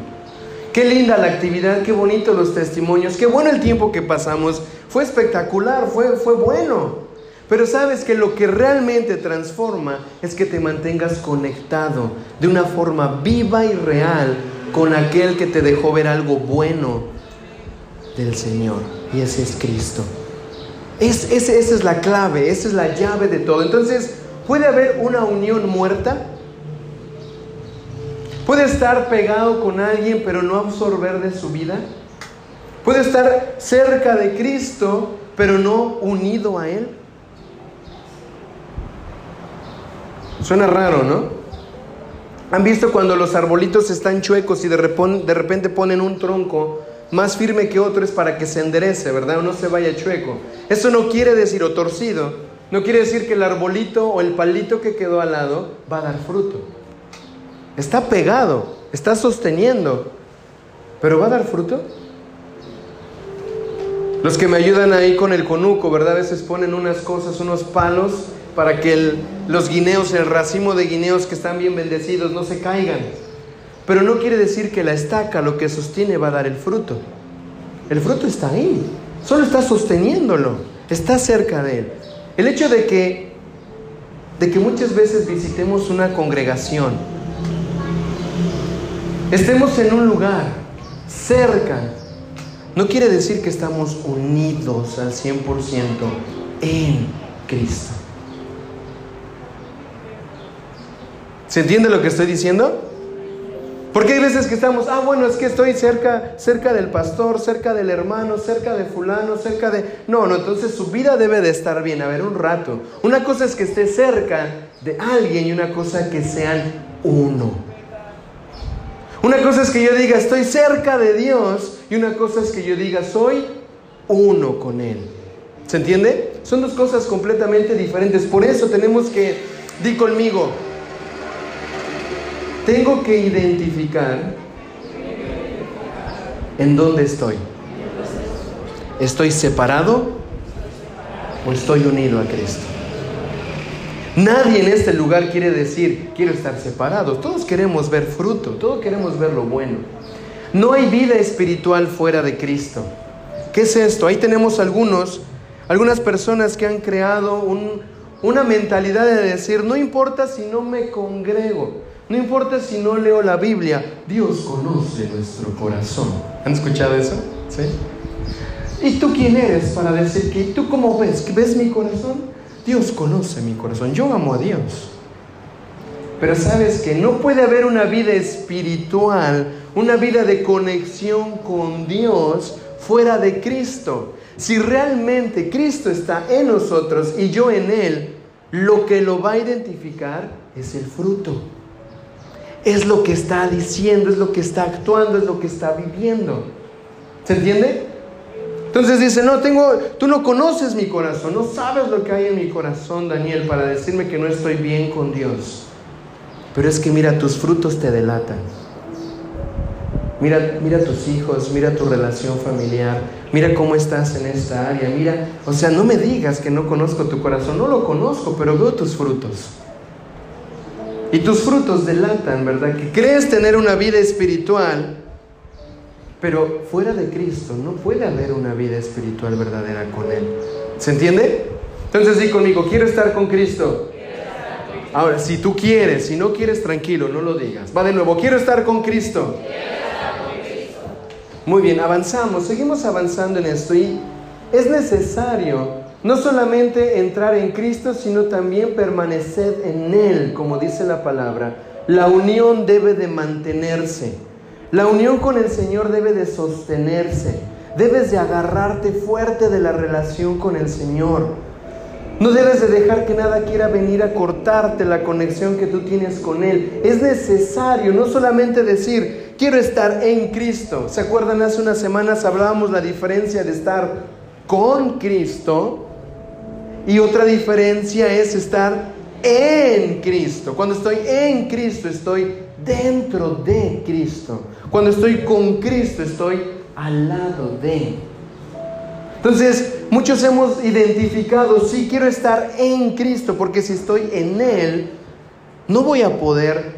Qué linda la actividad, qué bonito los testimonios, qué bueno el tiempo que pasamos. Fue espectacular, fue, fue bueno. Pero sabes que lo que realmente transforma es que te mantengas conectado de una forma viva y real con aquel que te dejó ver algo bueno del Señor. Y ese es Cristo. Es, esa es la clave, esa es la llave de todo. Entonces, ¿puede haber una unión muerta? ¿Puede estar pegado con alguien pero no absorber de su vida? ¿Puede estar cerca de Cristo pero no unido a Él? Suena raro, ¿no? ¿Han visto cuando los arbolitos están chuecos y de repente ponen un tronco más firme que otro es para que se enderece, ¿verdad? O no se vaya chueco. Eso no quiere decir, o torcido, no quiere decir que el arbolito o el palito que quedó al lado va a dar fruto. Está pegado, está sosteniendo, pero ¿va a dar fruto? Los que me ayudan ahí con el conuco, ¿verdad? A veces ponen unas cosas, unos palos para que los guineos, el racimo de guineos que están bien bendecidos no se caigan. Pero no quiere decir que la estaca lo que sostiene va a dar el fruto. El fruto está ahí, solo está sosteniéndolo, está cerca de él. El hecho de que, de que muchas veces visitemos una congregación, estemos en un lugar cerca, no quiere decir que estamos unidos al 100% en Cristo. ¿Se entiende lo que estoy diciendo? Porque hay veces que estamos, ah, bueno, es que estoy cerca, cerca del pastor, cerca del hermano, cerca de fulano, cerca de... No, no, entonces su vida debe de estar bien, a ver, un rato. Una cosa es que esté cerca de alguien y una cosa que sean uno. Una cosa es que yo diga, estoy cerca de Dios y una cosa es que yo diga, soy uno con Él. ¿Se entiende? Son dos cosas completamente diferentes. Por eso tenemos que, di conmigo, tengo que identificar en dónde estoy. ¿Estoy separado o estoy unido a Cristo? Nadie en este lugar quiere decir, quiero estar separado. Todos queremos ver fruto, todos queremos ver lo bueno. No hay vida espiritual fuera de Cristo. ¿Qué es esto? Ahí tenemos algunos, algunas personas que han creado una mentalidad de decir, no importa si no me congrego, no importa si no leo la Biblia, Dios conoce nuestro corazón. ¿Han escuchado eso? ¿Sí? ¿Y tú quién eres para decir que tú cómo ves? ¿Ves mi corazón? Dios conoce mi corazón. Yo amo a Dios. Pero sabes que no puede haber una vida espiritual, una vida de conexión con Dios fuera de Cristo. Si realmente Cristo está en nosotros y yo en Él, lo que lo va a identificar es el fruto es lo que está diciendo, es lo que está actuando, es lo que está viviendo. ¿Se entiende? Entonces dice, no, tengo, tú no conoces mi corazón, no sabes lo que hay en mi corazón, Daniel, para decirme que no estoy bien con Dios. Pero es que mira, tus frutos te delatan. Mira, mira tus hijos, mira tu relación familiar, mira cómo estás en esta área, mira, o sea, no me digas que no conozco tu corazón, no lo conozco, pero veo tus frutos. Y tus frutos delatan, ¿verdad? Que crees tener una vida espiritual, pero fuera de Cristo no puede haber una vida espiritual verdadera con Él. ¿Se entiende? Entonces di conmigo, quiero estar con Cristo. Ahora, si tú quieres, si no quieres, tranquilo, no lo digas. Va de nuevo, quiero estar con Cristo. Muy bien, avanzamos, seguimos avanzando en esto y es necesario no solamente entrar en Cristo, sino también permanecer en Él, como dice la palabra. La unión debe de mantenerse. La unión con el Señor debe de sostenerse. Debes de agarrarte fuerte de la relación con el Señor. No debes de dejar que nada quiera venir a cortarte la conexión que tú tienes con Él. Es necesario no solamente decir, quiero estar en Cristo. ¿Se acuerdan? Hace unas semanas hablábamos la diferencia de estar con Cristo y otra diferencia es estar en Cristo. Cuando estoy en Cristo, estoy dentro de Cristo. Cuando estoy con Cristo, estoy al lado de. Entonces, muchos hemos identificado, sí, quiero estar en Cristo, porque si estoy en Él, no voy a poder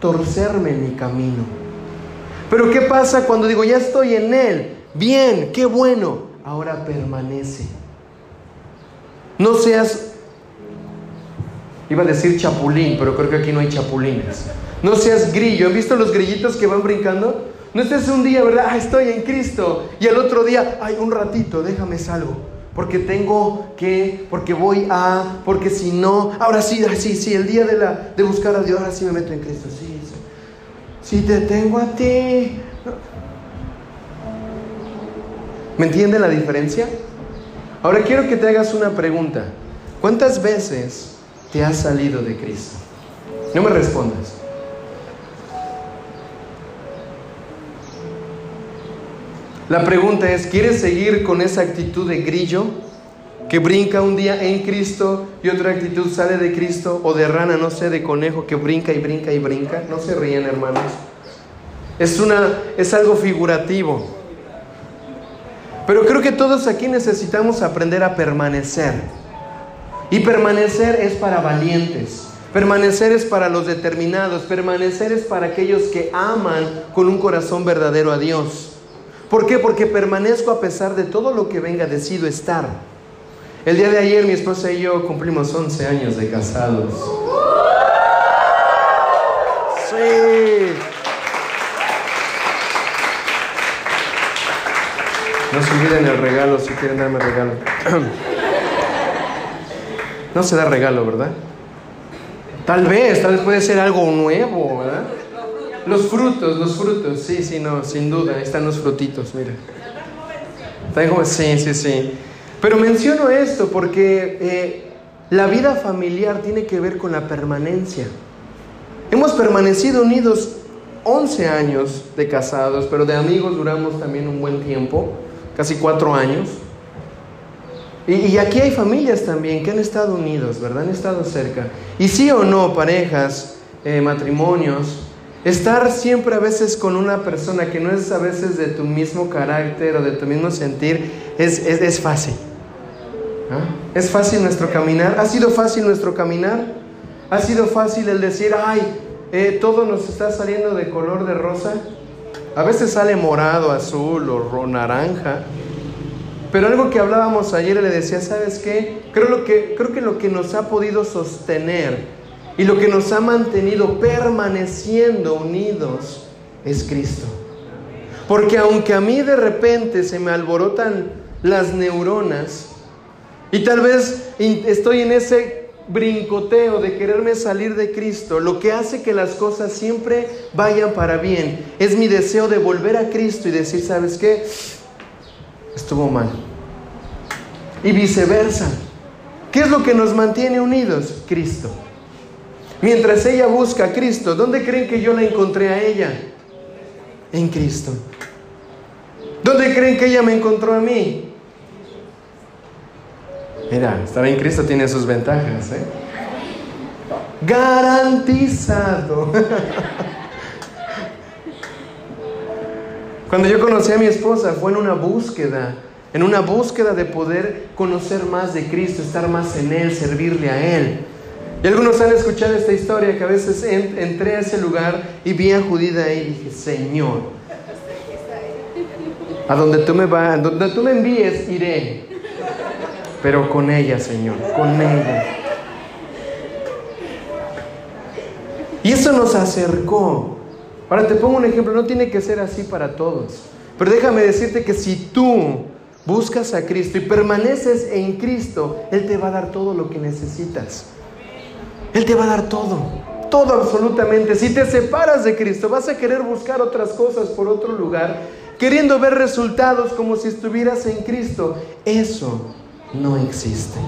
torcerme en mi camino. Pero ¿qué pasa cuando digo, ya estoy en Él? Bien, qué bueno, ahora permanece. No seas, iba a decir chapulín, pero creo que aquí no hay chapulines. No seas grillo. ¿Han visto los grillitos que van brincando? No estés un día, ¿verdad? Ah, estoy en Cristo. Y el otro día, ay, un ratito, déjame salgo. Porque tengo que, porque voy a, porque si no, ahora sí, sí, sí, el día de, la, de buscar a Dios, ahora sí me meto en Cristo. Sí, sí. Si te tengo a ti. ¿Me entienden la diferencia? Ahora quiero que te hagas una pregunta. ¿Cuántas veces te has salido de Cristo? No me respondas. La pregunta es, ¿quieres seguir con esa actitud de grillo que brinca un día en Cristo y otra actitud sale de Cristo o de rana, no sé, de conejo que brinca y brinca y brinca? No se ríen, hermanos. Es una es algo figurativo. Pero creo que todos aquí necesitamos aprender a permanecer. Y permanecer es para valientes. Permanecer es para los determinados. Permanecer es para aquellos que aman con un corazón verdadero a Dios. ¿Por qué? Porque permanezco a pesar de todo lo que venga, decido estar. El día de ayer mi esposa y yo cumplimos 11 años de casados. Sí. No se olviden el regalo si quieren darme regalo. No se da regalo, ¿verdad? Tal vez, tal vez puede ser algo nuevo, ¿verdad? Los frutos, los frutos, sí, sí, no, sin duda, ahí están los frutitos, mira. Sí, sí, sí. Pero menciono esto porque eh, la vida familiar tiene que ver con la permanencia. Hemos permanecido unidos 11 años de casados, pero de amigos duramos también un buen tiempo, casi cuatro años. Y, aquí hay familias también que han estado unidos, ¿verdad? Han estado cerca. Y sí o no, parejas, eh, matrimonios, estar siempre a veces con una persona que no es a veces de tu mismo carácter o de tu mismo sentir, es, es, fácil. ¿Ah? ¿Es fácil nuestro caminar? ¿Ha sido fácil nuestro caminar? ¿Ha sido fácil el decir, ay, eh, todo nos está saliendo de color de rosa? A veces sale morado, azul o naranja. Pero algo que hablábamos ayer le decía, ¿sabes qué? Creo, lo que, creo que lo que nos ha podido sostener y lo que nos ha mantenido permaneciendo unidos es Cristo. Porque aunque a mí de repente se me alborotan las neuronas y tal vez estoy en ese brincoteo de quererme salir de Cristo, lo que hace que las cosas siempre vayan para bien es mi deseo de volver a Cristo y decir, ¿sabes qué? estuvo mal. Y viceversa. ¿Qué es lo que nos mantiene unidos? Cristo. Mientras ella busca a Cristo, ¿dónde creen que yo la encontré a ella? En Cristo. ¿Dónde creen que ella me encontró a mí? Mira, estar en Cristo tiene sus ventajas. ¿eh? Garantizado. Cuando yo conocí a mi esposa fue en una búsqueda, en una búsqueda de poder conocer más de Cristo, estar más en Él, servirle a Él. Y algunos han escuchado esta historia que a veces entré a ese lugar y vi a Judía ahí y dije, Señor, a donde tú me vas, donde tú me envíes, iré. Pero con ella, Señor, con ella. Y eso nos acercó. Ahora te pongo un ejemplo, no tiene que ser así para todos. Pero déjame decirte que si tú buscas a Cristo y permaneces en Cristo, Él te va a dar todo lo que necesitas. Él te va a dar todo, todo absolutamente. Si te separas de Cristo, vas a querer buscar otras cosas por otro lugar, queriendo ver resultados como si estuvieras en Cristo. Eso no existe.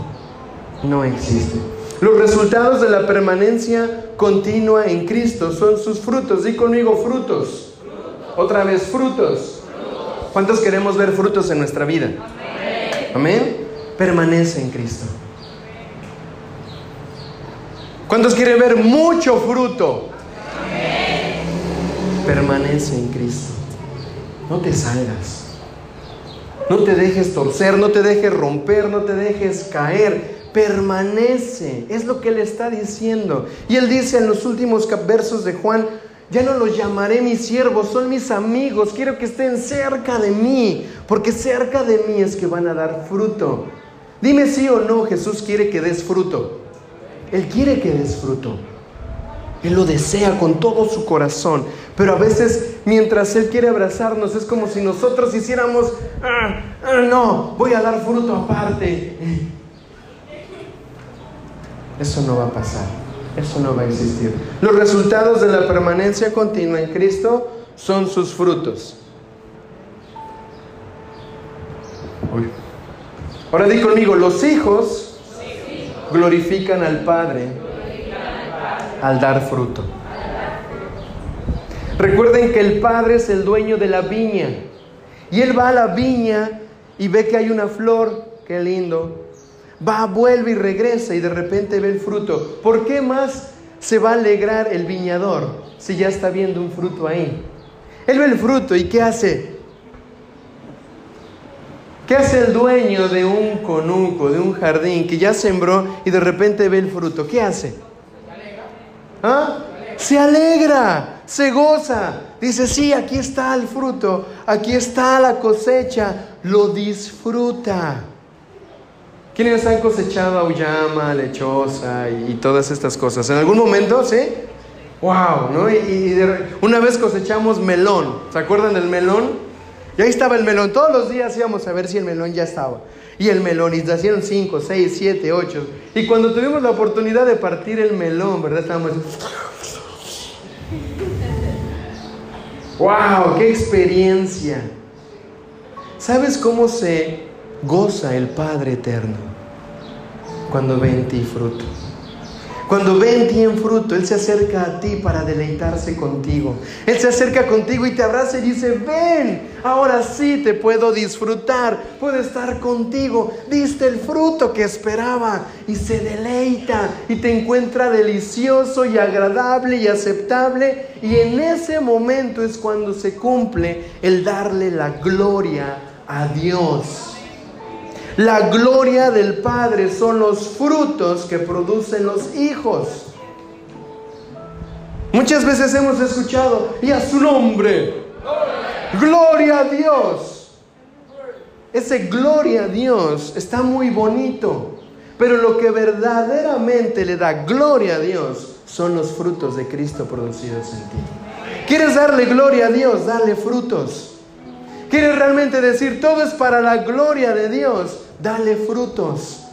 No existe. Los resultados de la permanencia continua en Cristo son sus frutos. Di conmigo frutos. Otra vez frutos. ¿Cuántos queremos ver frutos en nuestra vida? Amén. Permanece en Cristo. ¿Cuántos quieren ver mucho fruto? Permanece en Cristo. No te salgas. No te dejes torcer, no te dejes romper, no te dejes caer permanece. Es lo que él está diciendo. Y él dice en los últimos versos de Juan, ya no los llamaré mis siervos, son mis amigos, quiero que estén cerca de mí, porque cerca de mí es que van a dar fruto. Dime sí o no, Jesús quiere que des fruto. Él quiere que des fruto. Él lo desea con todo su corazón. Pero a veces mientras Él quiere abrazarnos es como si nosotros hiciéramos, ah, ah, no, voy a dar fruto aparte. Eso no va a pasar. Eso no va a existir. Los resultados de la permanencia continua en Cristo son sus frutos. Ahora di conmigo, los hijos glorifican al Padre al dar fruto. Recuerden que el Padre es el dueño de la viña. Y Él va a la viña y ve que hay una flor, qué lindo, va, vuelve y regresa y de repente ve el fruto. ¿Por qué más se va a alegrar el viñador si ya está viendo un fruto ahí? Él ve el fruto y ¿qué hace? ¿Qué hace el dueño de un conuco, de un jardín que ya sembró y de repente ve el fruto? ¿Qué hace? ¿Ah? Se alegra, se goza. Dice, sí, aquí está el fruto, aquí está la cosecha, lo disfruta. ¿Quiénes han cosechado auyama, lechosa y, todas estas cosas? ¿En algún momento, sí? ¡Wow! ¿no? Y, una vez cosechamos melón. ¿Se acuerdan del melón? Y ahí estaba el melón. Todos los días íbamos a ver si el melón ya estaba. Y el melón, y nacieron cinco, seis, siete, ocho. Y cuando tuvimos la oportunidad de partir el melón, ¿verdad? Estábamos. ¡Wow! ¡Qué experiencia! ¿Sabes cómo se goza el Padre Eterno? Cuando ve en ti fruto. Cuando ve en ti fruto, Él se acerca a ti para deleitarse contigo. Él se acerca contigo y te abraza y dice, ven, ahora sí te puedo disfrutar, puedo estar contigo. Diste el fruto que esperaba y se deleita y te encuentra delicioso y agradable y aceptable. Y en ese momento es cuando se cumple el darle la gloria a Dios. La gloria del Padre son los frutos que producen los hijos. Muchas veces hemos escuchado, y a su nombre, gloria a Dios. Ese gloria a Dios está muy bonito, pero lo que verdaderamente le da gloria a Dios son los frutos de Cristo producidos en ti. ¿Quieres darle gloria a Dios? Dale frutos. ¿Quieres realmente decir todo es para la gloria de Dios? Dale frutos.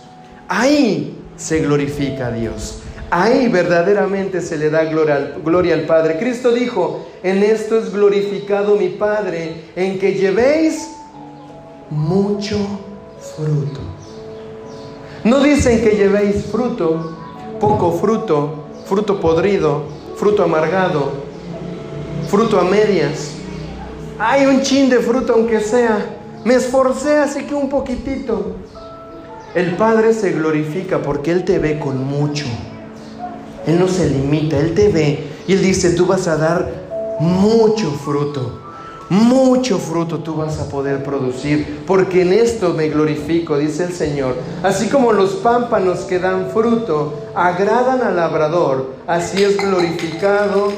Ahí se glorifica a Dios. Ahí verdaderamente se le da gloria, gloria, al Padre. Cristo dijo, en esto es glorificado mi Padre, en que llevéis mucho fruto. No dicen que llevéis fruto, poco fruto, fruto podrido, fruto amargado, fruto a medias. Hay un chin de fruto aunque sea. Me esforcé así que un poquitito. El Padre se glorifica porque Él te ve con mucho. Él no se limita, Él te ve y Él dice, tú vas a dar mucho fruto. Mucho fruto tú vas a poder producir, porque en esto me glorifico, dice el Señor. Así como los pámpanos que dan fruto agradan al labrador, así es glorificado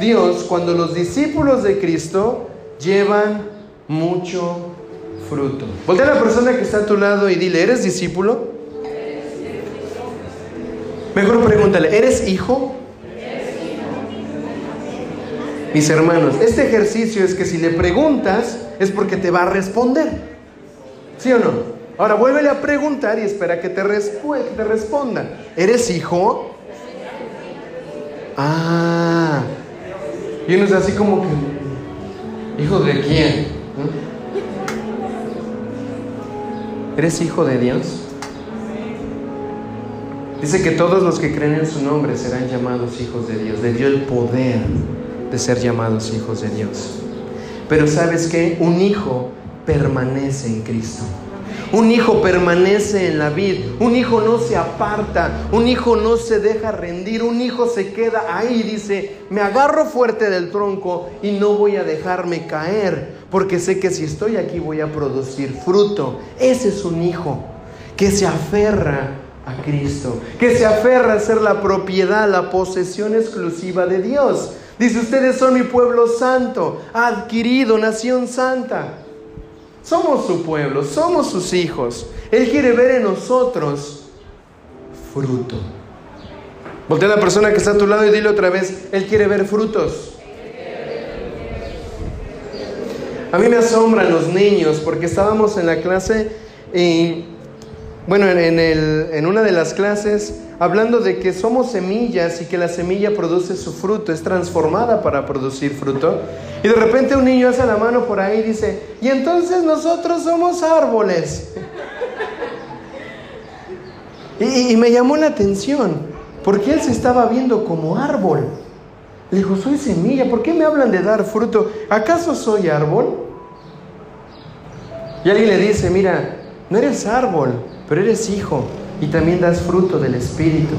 Dios cuando los discípulos de Cristo llevan mucho fruto. A la persona que está a tu lado y dile, ¿eres discípulo? Mejor pregúntale, ¿eres hijo? Mis hermanos, este ejercicio es que si le preguntas es porque te va a responder. ¿Sí o no? Ahora vuélvele a preguntar y espera que te, responda. ¿Eres hijo? Ah. Y es así como que, ¿hijo de quién? ¿Eres hijo de Dios? Dice que todos los que creen en su nombre serán llamados hijos de Dios. Le dio el poder de ser llamados hijos de Dios. Pero sabes que un hijo permanece en Cristo. Un hijo permanece en la vida, un hijo no se aparta, un hijo no se deja rendir, un hijo se queda ahí, dice, me agarro fuerte del tronco y no voy a dejarme caer, porque sé que si estoy aquí voy a producir fruto. Ese es un hijo que se aferra a Cristo, que se aferra a ser la propiedad, la posesión exclusiva de Dios. Dice, ustedes son mi pueblo santo, adquirido, nación santa. Somos su pueblo, somos sus hijos. Él quiere ver en nosotros fruto. Voltea a la persona que está a tu lado y dile otra vez, Él quiere ver frutos. A mí me asombran los niños porque estábamos en la clase y, bueno, en, en una de las clases hablando de que somos semillas y que la semilla produce su fruto, es transformada para producir fruto. Y de repente un niño hace la mano por ahí y dice, y entonces nosotros somos árboles. y, me llamó la atención, porque él se estaba viendo como árbol. Le dijo, soy semilla, ¿por qué me hablan de dar fruto? ¿Acaso soy árbol? Y alguien le dice, mira, no eres árbol, pero eres hijo y también das fruto del Espíritu.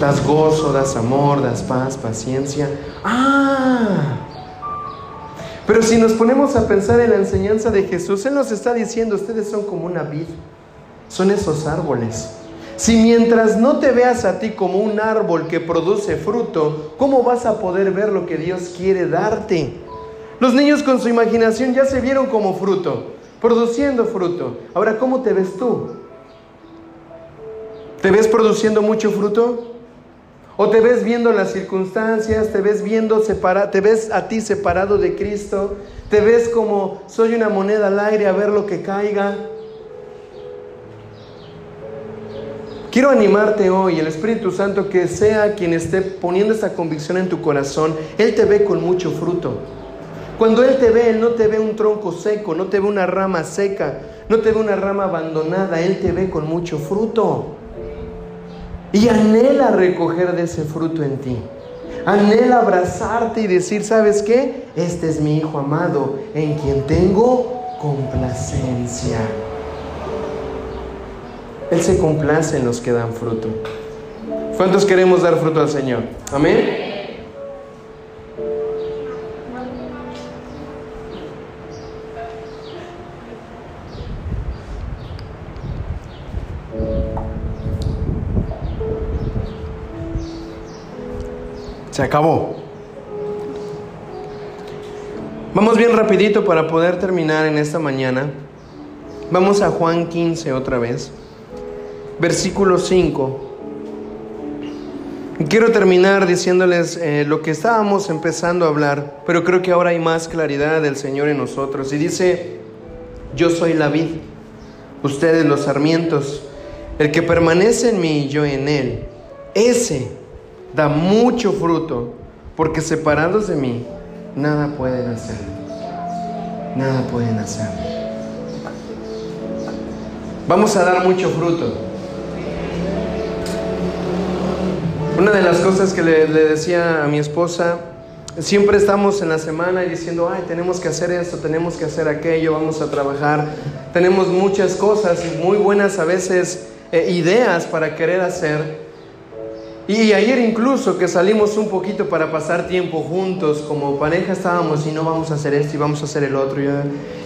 Das gozo, das amor, das paz, paciencia. Ah, pero si nos ponemos a pensar en la enseñanza de Jesús, Él nos está diciendo, ustedes son como una vid, son esos árboles. Si mientras no te veas a ti como un árbol que produce fruto, ¿cómo vas a poder ver lo que Dios quiere darte? Los niños con su imaginación ya se vieron como fruto, produciendo fruto. Ahora, ¿cómo te ves tú? ¿Te ves produciendo mucho fruto? O te ves viendo las circunstancias, te ves viendo separado, te ves a ti separado de Cristo, te ves como soy una moneda al aire a ver lo que caiga. Quiero animarte hoy, el Espíritu Santo, que sea quien esté poniendo esta convicción en tu corazón, Él te ve con mucho fruto. Cuando Él te ve, Él no te ve un tronco seco, no te ve una rama seca, no te ve una rama abandonada, Él te ve con mucho fruto. Y anhela recoger de ese fruto en ti. Anhela abrazarte y decir, ¿sabes qué? Este es mi Hijo amado en quien tengo complacencia. Él se complace en los que dan fruto. ¿Cuántos queremos dar fruto al Señor? Amén. Se acabó. Vamos bien rapidito para poder terminar en esta mañana. Vamos a Juan 15 otra vez. Versículo 5. Quiero terminar diciéndoles eh, lo que estábamos empezando a hablar, pero creo que ahora hay más claridad del Señor en nosotros. Y dice, yo soy la vid, ustedes los sarmientos, el que permanece en mí y yo en él, ese da mucho fruto, porque separados de mí, nada pueden hacer. Nada pueden hacer. Vamos a dar mucho fruto. Una de las cosas que le, decía a mi esposa, siempre estamos en la semana diciendo, ay, tenemos que hacer esto, tenemos que hacer aquello, vamos a trabajar. Tenemos muchas cosas, muy buenas a veces eh, ideas para querer hacer, y ayer incluso que salimos un poquito para pasar tiempo juntos, como pareja estábamos y no vamos a hacer esto y vamos a hacer el otro.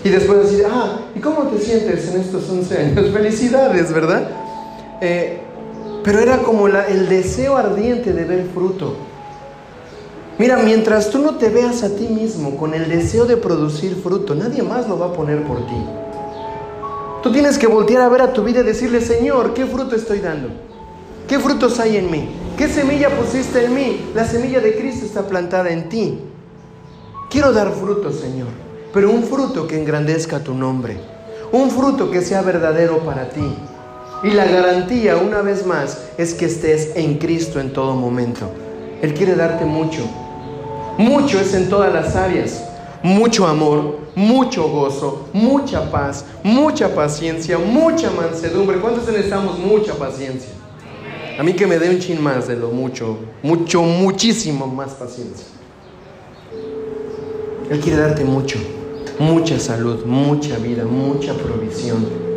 Y, después decir, ah, ¿y cómo te sientes en estos 11 años? Felicidades, ¿verdad? Eh, pero era como el deseo ardiente de ver fruto. Mira, mientras tú no te veas a ti mismo con el deseo de producir fruto, nadie más lo va a poner por ti. Tú tienes que voltear a ver a tu vida y decirle, Señor, ¿qué fruto estoy dando? ¿Qué frutos hay en mí? ¿Qué semilla pusiste en mí? La semilla de Cristo está plantada en ti. Quiero dar fruto, Señor, pero un fruto que engrandezca tu nombre. Un fruto que sea verdadero para ti. Y la garantía, una vez más, es que estés en Cristo en todo momento. Él quiere darte mucho. Mucho es en todas las áreas. Mucho amor, mucho gozo, mucha paz, mucha paciencia, mucha mansedumbre. ¿Cuántos necesitamos mucha paciencia? A mí que me dé un chin más de lo mucho, mucho, muchísimo más paciencia. Él quiere darte mucho, mucha salud, mucha vida, mucha provisión.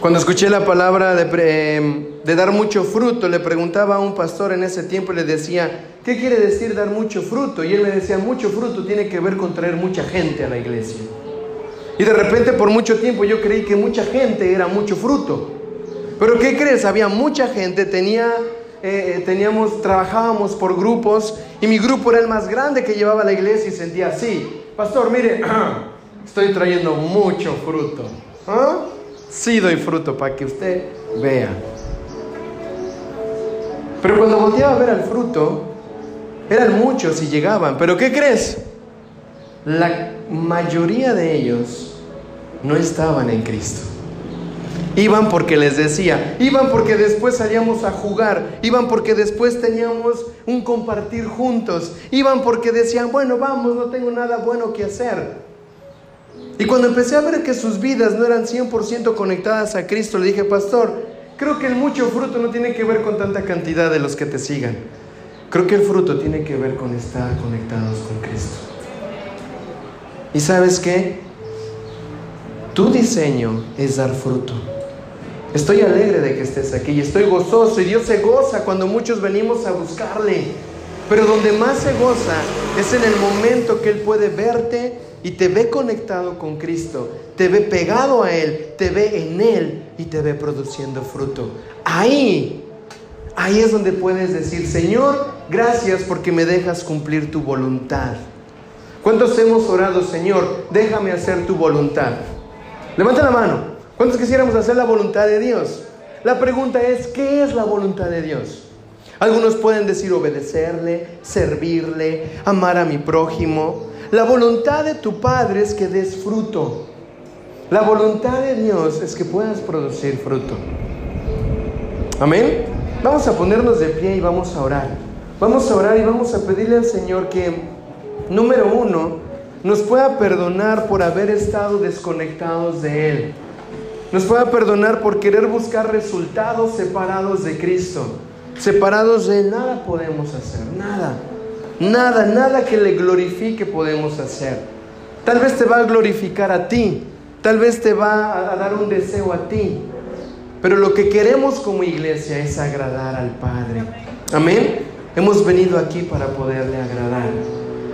Cuando escuché la palabra de, de, dar mucho fruto, le preguntaba a un pastor en ese tiempo y le decía, ¿qué quiere decir dar mucho fruto? Y él me decía, mucho fruto tiene que ver con traer mucha gente a la iglesia. Y de repente por mucho tiempo yo creí que mucha gente era mucho fruto. Pero ¿qué crees? Había mucha gente, tenía, eh, eh, teníamos, trabajábamos por grupos y mi grupo era el más grande que llevaba a la iglesia y sentía así, pastor, mire, estoy trayendo mucho fruto. ¿Ah? Sí doy fruto para que usted vea. Pero cuando volteaba a ver al fruto, eran muchos y llegaban. Pero ¿qué crees? La mayoría de ellos no estaban en Cristo. Iban porque les decía, iban porque después salíamos a jugar, iban porque después teníamos un compartir juntos, iban porque decían, bueno, vamos, no tengo nada bueno que hacer. Y cuando empecé a ver que sus vidas no eran 100% conectadas a Cristo, le dije, pastor, creo que el mucho fruto no tiene que ver con tanta cantidad de los que te sigan. Creo que el fruto tiene que ver con estar conectados con Cristo. ¿Y sabes qué? Tu diseño es dar fruto. Estoy alegre de que estés aquí y estoy gozoso y Dios se goza cuando muchos venimos a buscarle. Pero donde más se goza es en el momento que Él puede verte y te ve conectado con Cristo, te ve pegado a Él, te ve en Él y te ve produciendo fruto. Ahí, ahí es donde puedes decir, Señor, gracias porque me dejas cumplir tu voluntad. ¿Cuántos hemos orado, Señor, déjame hacer tu voluntad? Levanta la mano. ¿Cuántos quisiéramos hacer la voluntad de Dios? La pregunta es, ¿qué es la voluntad de Dios? Algunos pueden decir obedecerle, servirle, amar a mi prójimo. La voluntad de tu Padre es que des fruto. La voluntad de Dios es que puedas producir fruto. Amén. Vamos a ponernos de pie y vamos a orar. Vamos a orar y vamos a pedirle al Señor que, número uno, nos pueda perdonar por haber estado desconectados de Él. Nos pueda perdonar por querer buscar resultados separados de Cristo. Separados de Él, nada podemos hacer, nada. Nada, nada que le glorifique podemos hacer. Tal vez te va a glorificar a ti, tal vez te va a dar un deseo a ti, pero lo que queremos como iglesia es agradar al Padre. Amén. Hemos venido aquí para poderle agradar.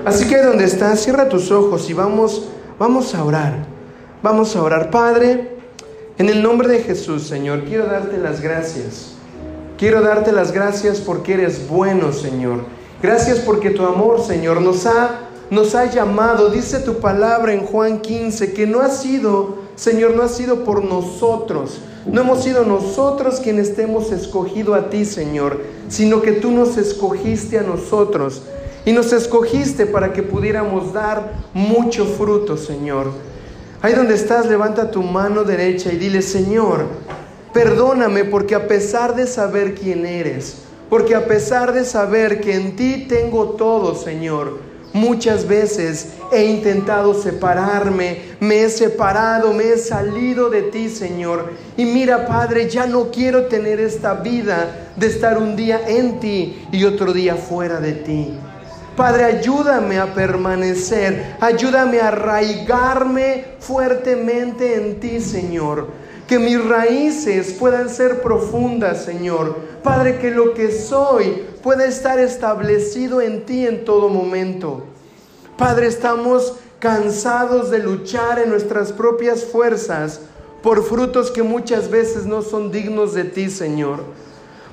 Así que donde estás, cierra tus ojos y vamos, vamos a orar. Vamos a orar, Padre. En el nombre de Jesús, Señor, quiero darte las gracias. Quiero darte las gracias porque eres bueno, Señor. Gracias porque tu amor, Señor, nos ha, nos ha llamado. Dice tu palabra en Juan 15 que no ha sido, Señor, no ha sido por nosotros no hemos sido nosotros quienes hemos escogido a ti, Señor, sino que tú nos escogiste a nosotros y nos escogiste para que pudiéramos dar mucho fruto, Señor. Ahí donde estás, levanta tu mano derecha y dile, Señor, perdóname porque a pesar de saber quién eres, porque a pesar de saber que en ti tengo todo, Señor, Muchas veces he intentado separarme, me he separado, me he salido de ti, Señor. Y mira, Padre, ya no quiero tener esta vida de estar un día en ti y otro día fuera de ti. Padre, ayúdame a permanecer, ayúdame a arraigarme fuertemente en ti, Señor. Que mis raíces puedan ser profundas, Señor. Padre, que lo que soy pueda estar establecido en ti en todo momento. Padre, estamos cansados de luchar en nuestras propias fuerzas por frutos que muchas veces no son dignos de ti, Señor.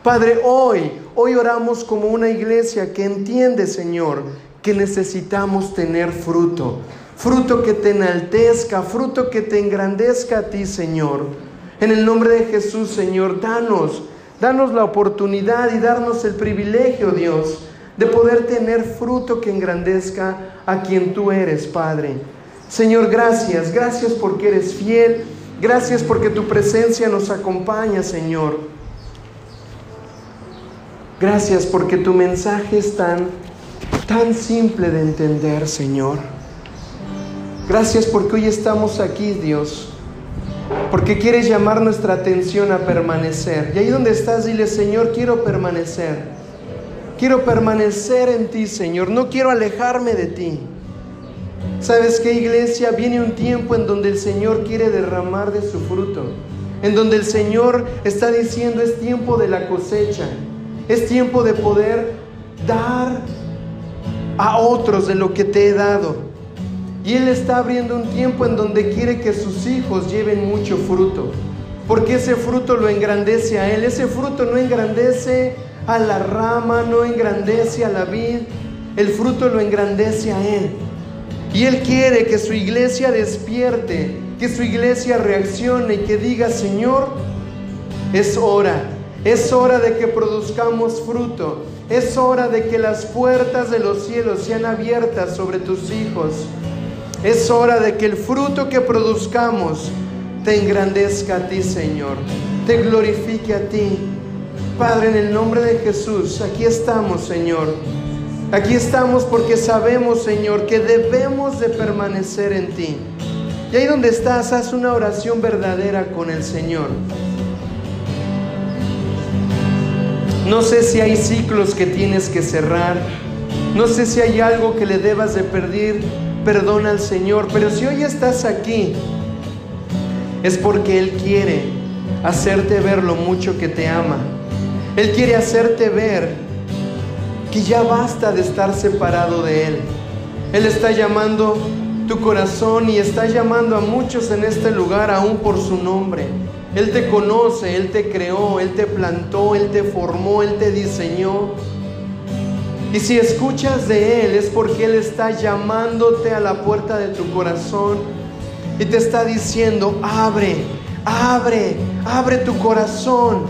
Padre, hoy, hoy oramos como una iglesia que entiende, Señor, que necesitamos tener fruto fruto que te enaltezca, fruto que te engrandezca a ti, Señor. En el nombre de Jesús, Señor, danos, danos la oportunidad y darnos el privilegio, Dios, de poder tener fruto que engrandezca a quien tú eres, Padre. Señor, gracias, gracias porque eres fiel, gracias porque tu presencia nos acompaña, Señor. Gracias porque tu mensaje es tan, tan simple de entender, Señor. Gracias porque hoy estamos aquí, Dios. Porque quieres llamar nuestra atención a permanecer. Y ahí donde estás, dile, Señor, quiero permanecer. Quiero permanecer en ti, Señor. No quiero alejarme de ti. ¿Sabes qué, iglesia? Viene un tiempo en donde el Señor quiere derramar de su fruto. En donde el Señor está diciendo, es tiempo de la cosecha. Es tiempo de poder dar a otros de lo que te he dado. Y Él está abriendo un tiempo en donde quiere que sus hijos lleven mucho fruto. Porque ese fruto lo engrandece a Él. Ese fruto no engrandece a la rama, no engrandece a la vid. El fruto lo engrandece a Él. Y Él quiere que su iglesia despierte, que su iglesia reaccione y que diga, Señor, es hora, es hora de que produzcamos fruto, es hora de que las puertas de los cielos sean abiertas sobre tus hijos. Es hora de que el fruto que produzcamos te engrandezca a ti, Señor, te glorifique a ti. Padre, en el nombre de Jesús, aquí estamos, Señor. Aquí estamos porque sabemos, Señor, que debemos de permanecer en ti. Y ahí donde estás, haz una oración verdadera con el Señor. No sé si hay ciclos que tienes que cerrar. No sé si hay algo que le debas de perder perdona al Señor. Pero si hoy estás aquí, es porque Él quiere hacerte ver lo mucho que te ama. Él quiere hacerte ver que ya basta de estar separado de Él. Él está llamando tu corazón y está llamando a muchos en este lugar aún por su nombre. Él te conoce, Él te creó, Él te plantó, Él te formó, Él te diseñó. Y si escuchas de Él es porque Él está llamándote a la puerta de tu corazón y te está diciendo, abre, abre, abre tu corazón.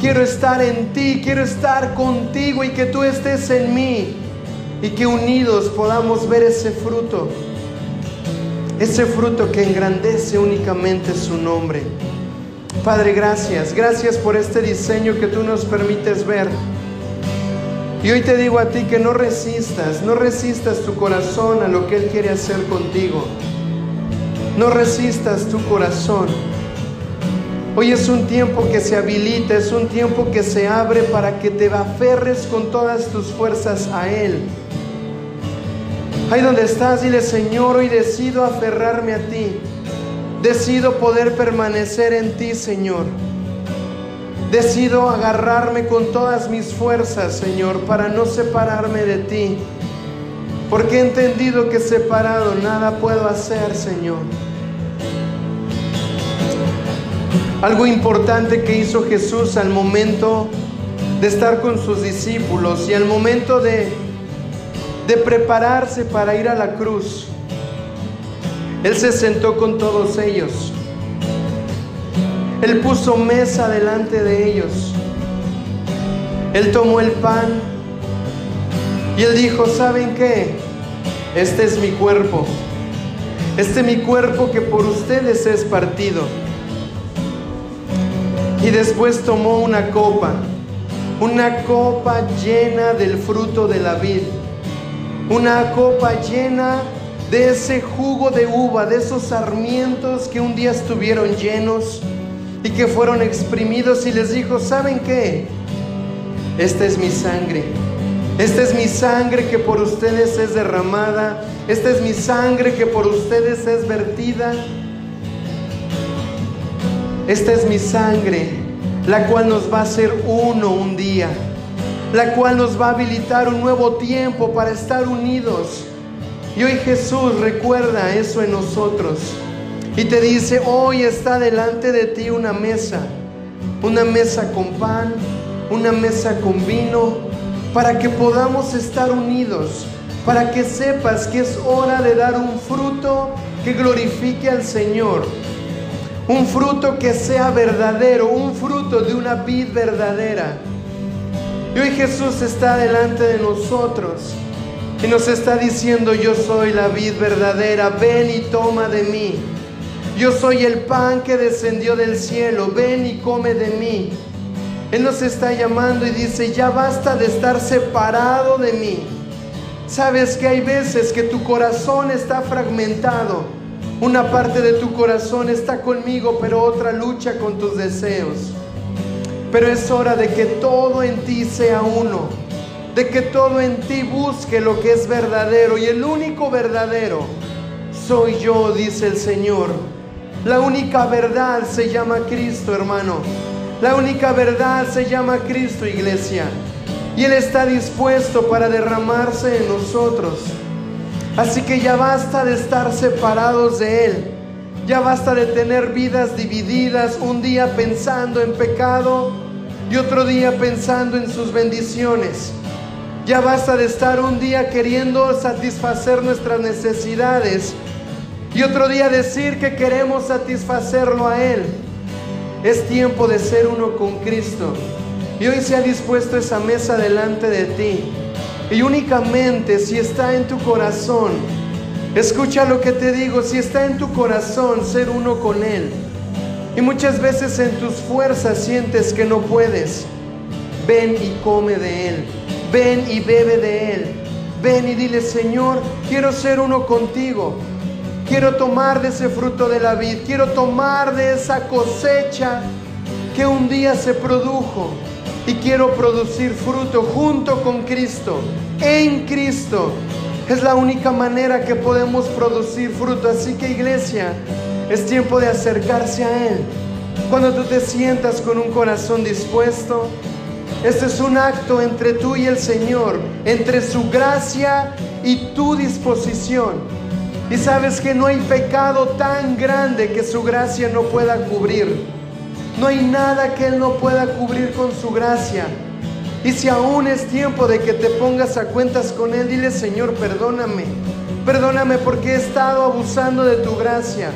Quiero estar en ti, quiero estar contigo y que tú estés en mí y que unidos podamos ver ese fruto, ese fruto que engrandece únicamente su nombre. Padre, gracias, gracias por este diseño que tú nos permites ver Y hoy te digo a ti que no resistas, no resistas tu corazón a lo que Él quiere hacer contigo. No resistas tu corazón. Hoy es un tiempo que se habilita, es un tiempo que se abre para que te aferres con todas tus fuerzas a Él. Ahí donde estás, dile Señor, hoy decido aferrarme a ti. Decido poder permanecer en ti, Señor. Decido agarrarme con todas mis fuerzas, Señor, para no separarme de ti. Porque he entendido que separado nada puedo hacer, Señor. Algo importante que hizo Jesús al momento de estar con sus discípulos y al momento de, de prepararse para ir a la cruz. Él se sentó con todos ellos. Él puso mesa delante de ellos. Él tomó el pan y él dijo, ¿saben qué? Este es mi cuerpo. Este es mi cuerpo que por ustedes es partido. Y después tomó una copa, una copa llena del fruto de la vid, una copa llena de ese jugo de uva, de esos sarmientos que un día estuvieron llenos y que fueron exprimidos y les dijo, ¿saben qué? Esta es mi sangre. Esta es mi sangre que por ustedes es derramada. Esta es mi sangre que por ustedes es vertida. Esta es mi sangre, la cual nos va a hacer uno un día, la cual nos va a habilitar un nuevo tiempo para estar unidos. Y hoy Jesús recuerda eso en nosotros y te dice, hoy está delante de ti una mesa, una mesa con pan, una mesa con vino, para que podamos estar unidos, para que sepas que es hora de dar un fruto que glorifique al Señor un fruto que sea verdadero, un fruto de una vid verdadera. Y hoy Jesús está delante de nosotros y nos está diciendo, yo soy la vid verdadera, ven y toma de mí. Yo soy el pan que descendió del cielo, ven y come de mí. Él nos está llamando y dice, ya basta de estar separado de mí. Sabes que hay veces que tu corazón está fragmentado una parte de tu corazón está conmigo, pero otra lucha con tus deseos. Pero es hora de que todo en ti sea uno, de que todo en ti busque lo que es verdadero. Y el único verdadero soy yo, dice el Señor. La única verdad se llama Cristo, hermano. La única verdad se llama Cristo, iglesia. Y Él está dispuesto para derramarse en nosotros. Así que ya basta de estar separados de Él. Ya basta de tener vidas divididas, un día pensando en pecado y otro día pensando en sus bendiciones. Ya basta de estar un día queriendo satisfacer nuestras necesidades y otro día decir que queremos satisfacerlo a Él. Es tiempo de ser uno con Cristo. Y hoy se ha dispuesto esa mesa delante de ti. Y únicamente si está en tu corazón, escucha lo que te digo, si está en tu corazón ser uno con Él. Y muchas veces en tus fuerzas sientes que no puedes. Ven y come de Él. Ven y bebe de Él. Ven y dile, Señor, quiero ser uno contigo. Quiero tomar de ese fruto de la vid. Quiero tomar de esa cosecha que un día se produjo y quiero producir fruto junto con Cristo, en Cristo. Es la única manera que podemos producir fruto. Así que iglesia, es tiempo de acercarse a Él. Cuando tú te sientas con un corazón dispuesto, este es un acto entre tú y el Señor, entre su gracia y tu disposición. Y sabes que no hay pecado tan grande que su gracia no pueda cubrir. No hay nada que Él no pueda cubrir con su gracia. Y si aún es tiempo de que te pongas a cuentas con Él, dile, Señor, perdóname. Perdóname porque he estado abusando de tu gracia.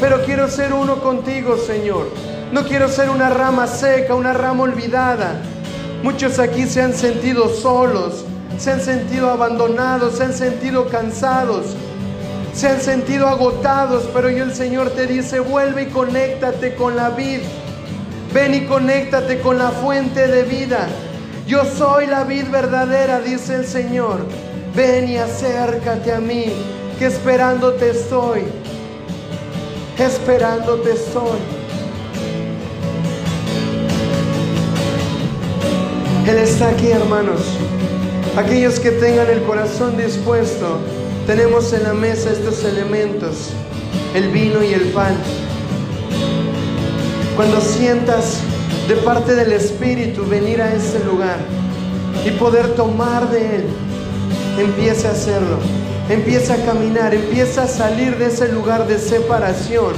Pero quiero ser uno contigo, Señor. No quiero ser una rama seca, una rama olvidada. Muchos aquí se han sentido solos, se han sentido abandonados, se han sentido cansados, se han sentido agotados, pero hoy el Señor te dice, vuelve y conéctate con la vid Ven y conéctate con la fuente de vida. Yo soy la vid verdadera, dice el Señor. Ven y acércate a mí, que esperándote estoy. Esperándote estoy. Él está aquí, hermanos. Aquellos que tengan el corazón dispuesto, tenemos en la mesa estos elementos, el vino y el pan. Cuando sientas de parte del Espíritu venir a ese lugar y poder tomar de Él, empieza a hacerlo, empieza a caminar, empieza a salir de ese lugar de separación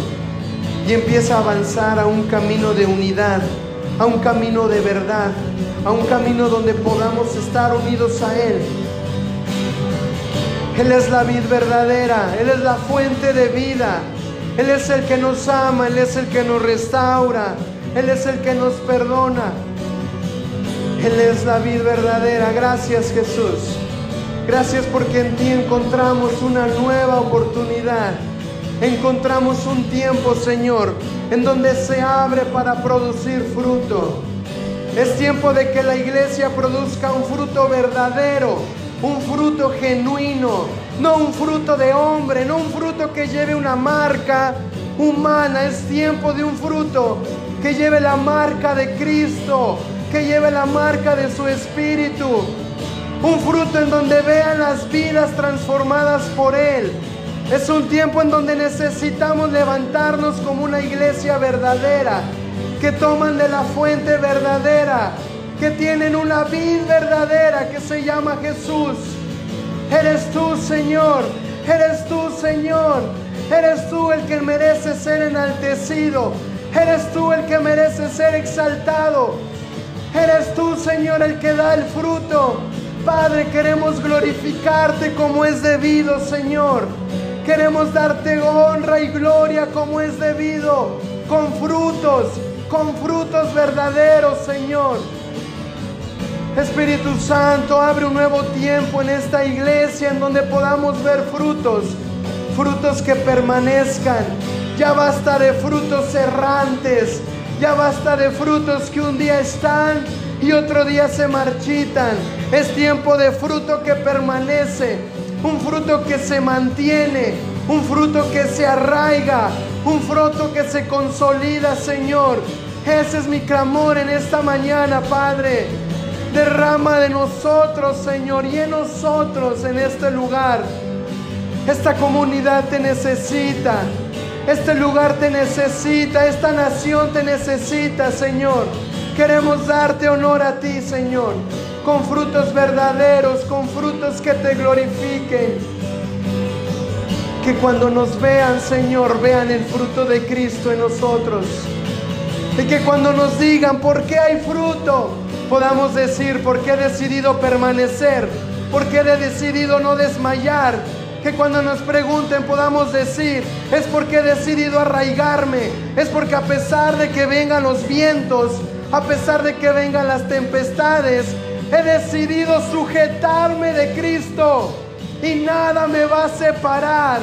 y empieza a avanzar a un camino de unidad, a un camino de verdad, a un camino donde podamos estar unidos a Él. Él es la vid verdadera, Él es la fuente de vida, Él es el que nos ama, Él es el que nos restaura, Él es el que nos perdona. Él es la vid verdadera. Gracias Jesús. Gracias porque en ti encontramos una nueva oportunidad. Encontramos un tiempo, Señor, en donde se abre para producir fruto. Es tiempo de que la iglesia produzca un fruto verdadero, un fruto genuino, no un fruto de hombre, no un fruto que lleve una marca humana. Es tiempo de un fruto que lleve la marca de Cristo, que lleve la marca de su Espíritu. Un fruto en donde vean las vidas transformadas por Él. Es un tiempo en donde necesitamos levantarnos como una iglesia verdadera que toman de la fuente verdadera, que tienen una vid verdadera que se llama Jesús. Eres tú, Señor, eres tú, Señor, eres tú el que merece ser enaltecido, eres tú el que merece ser exaltado, eres tú, Señor, el que da el fruto. Padre, queremos glorificarte como es debido, Señor. Queremos darte honra y gloria como es debido, con frutos, con frutos verdaderos, Señor. Espíritu Santo, abre un nuevo tiempo en esta iglesia en donde podamos ver frutos, frutos que permanezcan. Ya basta de frutos errantes, ya basta de frutos que un día están y otro día se marchitan. Es tiempo de fruto que permanece, un fruto que se mantiene, un fruto que se arraiga, un fruto que se consolida, Señor. Ese es mi clamor en esta mañana, Padre. Derrama de nosotros, Señor, y en nosotros en este lugar. Esta comunidad te necesita. Este lugar te necesita. Esta nación te necesita, Señor. Queremos darte honor a ti, Señor. Con frutos verdaderos, con frutos que te glorifiquen. Que cuando nos vean, Señor, vean el fruto de Cristo en nosotros. Y que cuando nos digan por qué hay fruto, podamos decir por qué he decidido permanecer, por qué he decidido no desmayar. Que cuando nos pregunten podamos decir, es porque he decidido arraigarme, es porque a pesar de que vengan los vientos, a pesar de que vengan las tempestades, he decidido sujetarme de Cristo y nada me va a separar,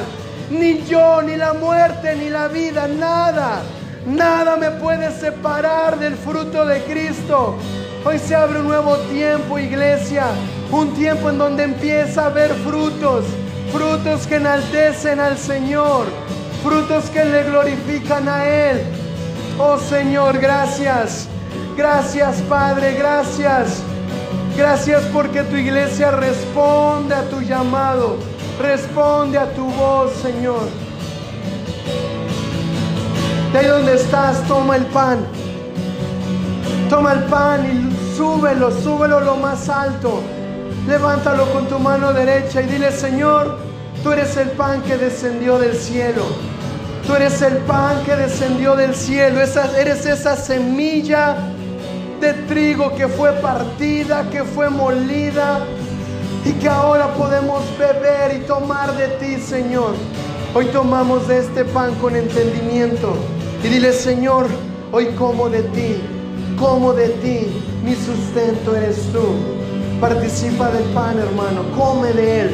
ni yo, ni la muerte, ni la vida, nada Nada me puede separar del fruto de Cristo. Hoy se abre un nuevo tiempo, iglesia. Un tiempo en donde empieza a haber frutos. Frutos que enaltecen al Señor. Frutos que le glorifican a Él. Oh Señor, gracias. Gracias Padre, gracias. Gracias porque tu iglesia responde a tu llamado. Responde a tu voz, Señor. De ahí donde estás, toma el pan. Toma el pan y súbelo, súbelo lo más alto. Levántalo con tu mano derecha y dile, Señor, tú eres el pan que descendió del cielo. Tú eres el pan que descendió del cielo. eres esa semilla de trigo que fue partida, que fue molida y que ahora podemos beber y tomar de ti, Señor. Hoy tomamos de este pan con entendimiento. Y dile, Señor, hoy como de ti, como de ti, mi sustento eres tú. Participa del pan, hermano, come de él,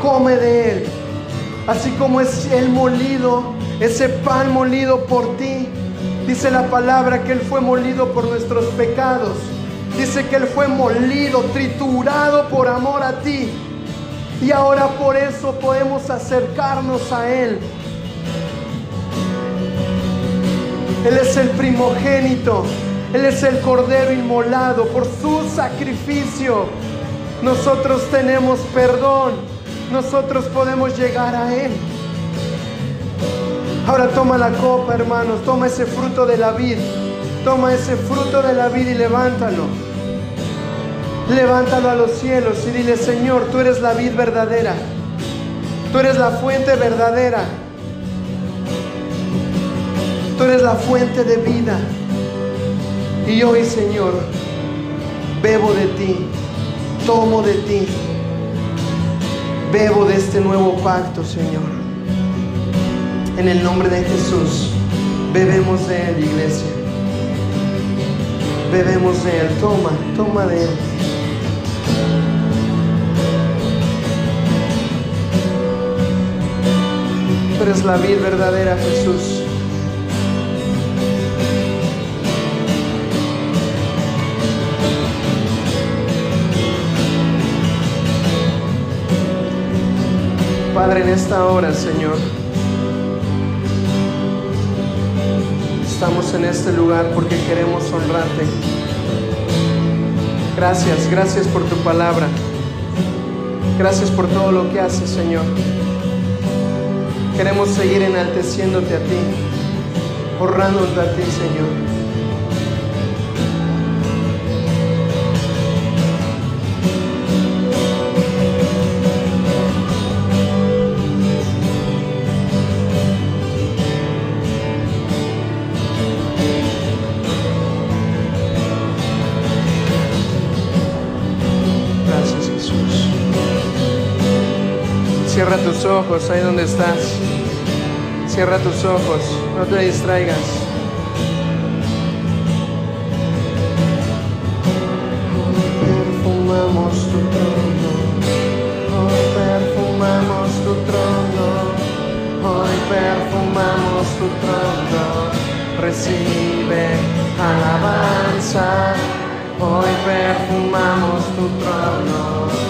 come de él. Así como es el molido, ese pan molido por ti. Dice la palabra que Él fue molido por nuestros pecados Dice que Él fue molido, triturado por amor a ti. Y ahora por eso podemos acercarnos a Él. Él es el primogénito. Él es el cordero inmolado por su sacrificio. Nosotros tenemos perdón. Nosotros podemos llegar a Él. Ahora toma la copa, hermanos. Toma ese fruto de la vid. Toma ese fruto de la vida y levántalo. Levántalo a los cielos y dile, Señor, tú eres la vid verdadera. Tú eres la fuente verdadera. Tú eres la fuente de vida. Y hoy, Señor, bebo de ti, tomo de ti, bebo de este nuevo pacto, Señor. En el nombre de Jesús, bebemos de Él, iglesia. Bebemos de Él, toma, toma de Él. Tú eres la vida verdadera, Jesús. Padre, en esta hora, Señor, estamos en este lugar porque queremos honrarte. Gracias, gracias por tu palabra. Gracias por todo lo que haces, Señor. Queremos seguir enalteciéndote a ti, honrándote a ti, Señor. Ojos ahí donde estás. Cierra tus ojos, no te distraigas. Perfumamos tu trono, hoy perfumamos tu trono, hoy perfumamos tu trono. Recibe alabanza, hoy perfumamos tu trono.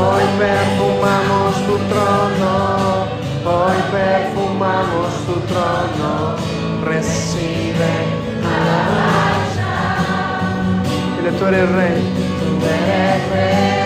Hoy perfumamos tu trono, hoy perfumamos tu trono, recibe alabanza. Dile, tú eres rey, tú eres rey,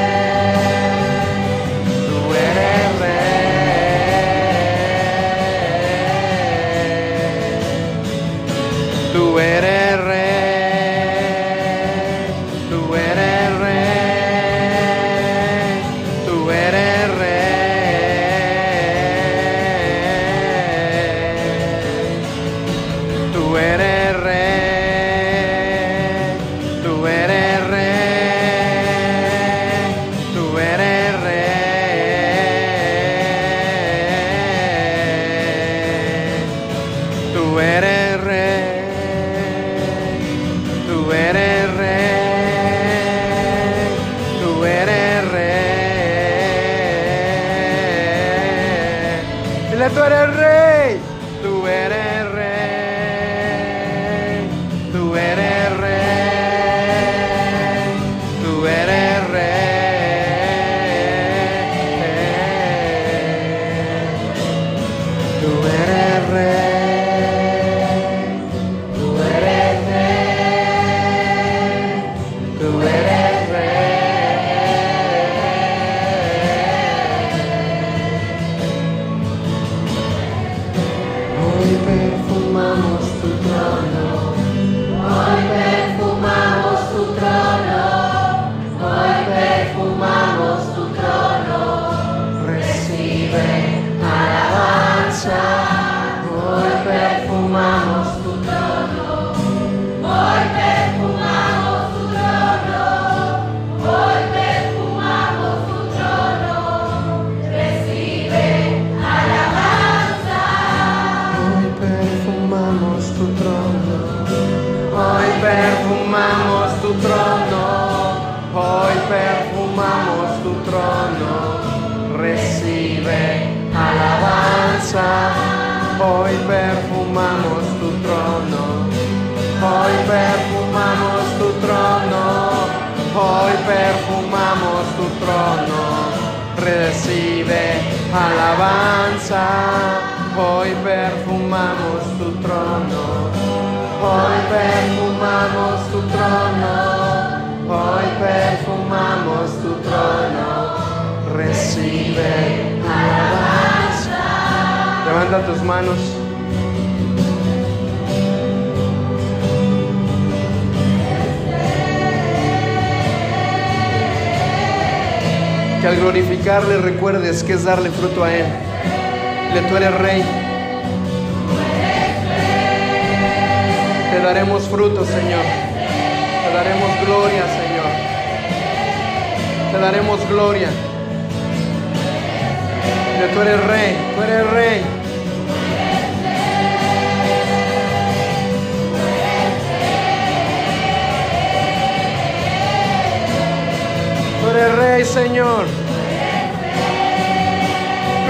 Levanta tus manos. Que al glorificarle recuerdes que es darle fruto a Él. Le tú eres rey. Te daremos fruto, Señor. Te daremos gloria, Señor. Te daremos gloria. Tú eres rey, tú eres rey. Eres rey, Señor.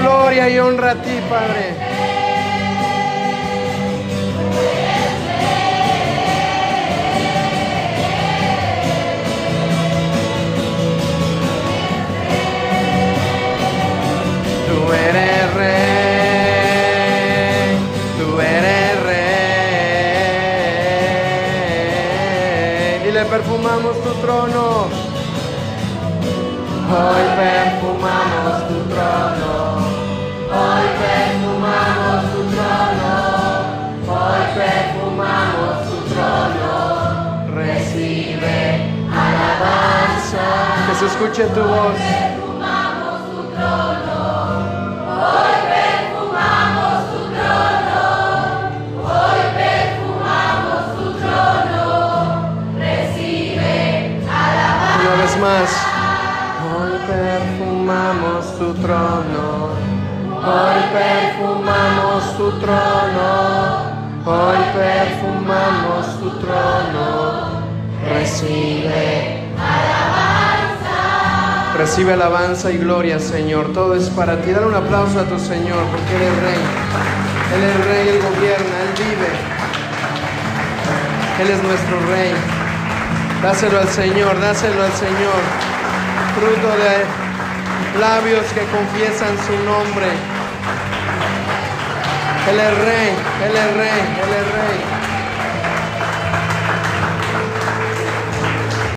Gloria y honra a ti, Padre. Tú eres rey, tú eres rey. Y le perfumamos tu trono. Hoy perfumamos tu trono. Hoy perfumamos tu trono. Hoy perfumamos tu trono. Recibe alabanza. Que se escuche tu voz. Hoy perfumamos tu trono. Hoy perfumamos tu trono. Recibe alabanza. Recibe alabanza y gloria, Señor. Todo es para ti. Dale un aplauso a tu Señor porque Él es rey. Él es rey, Él gobierna, Él vive. Él es nuestro rey. Dáselo al Señor, dáselo al Señor. Fruto de labios que confiesan su nombre. Él es rey, Él es rey, Él es rey.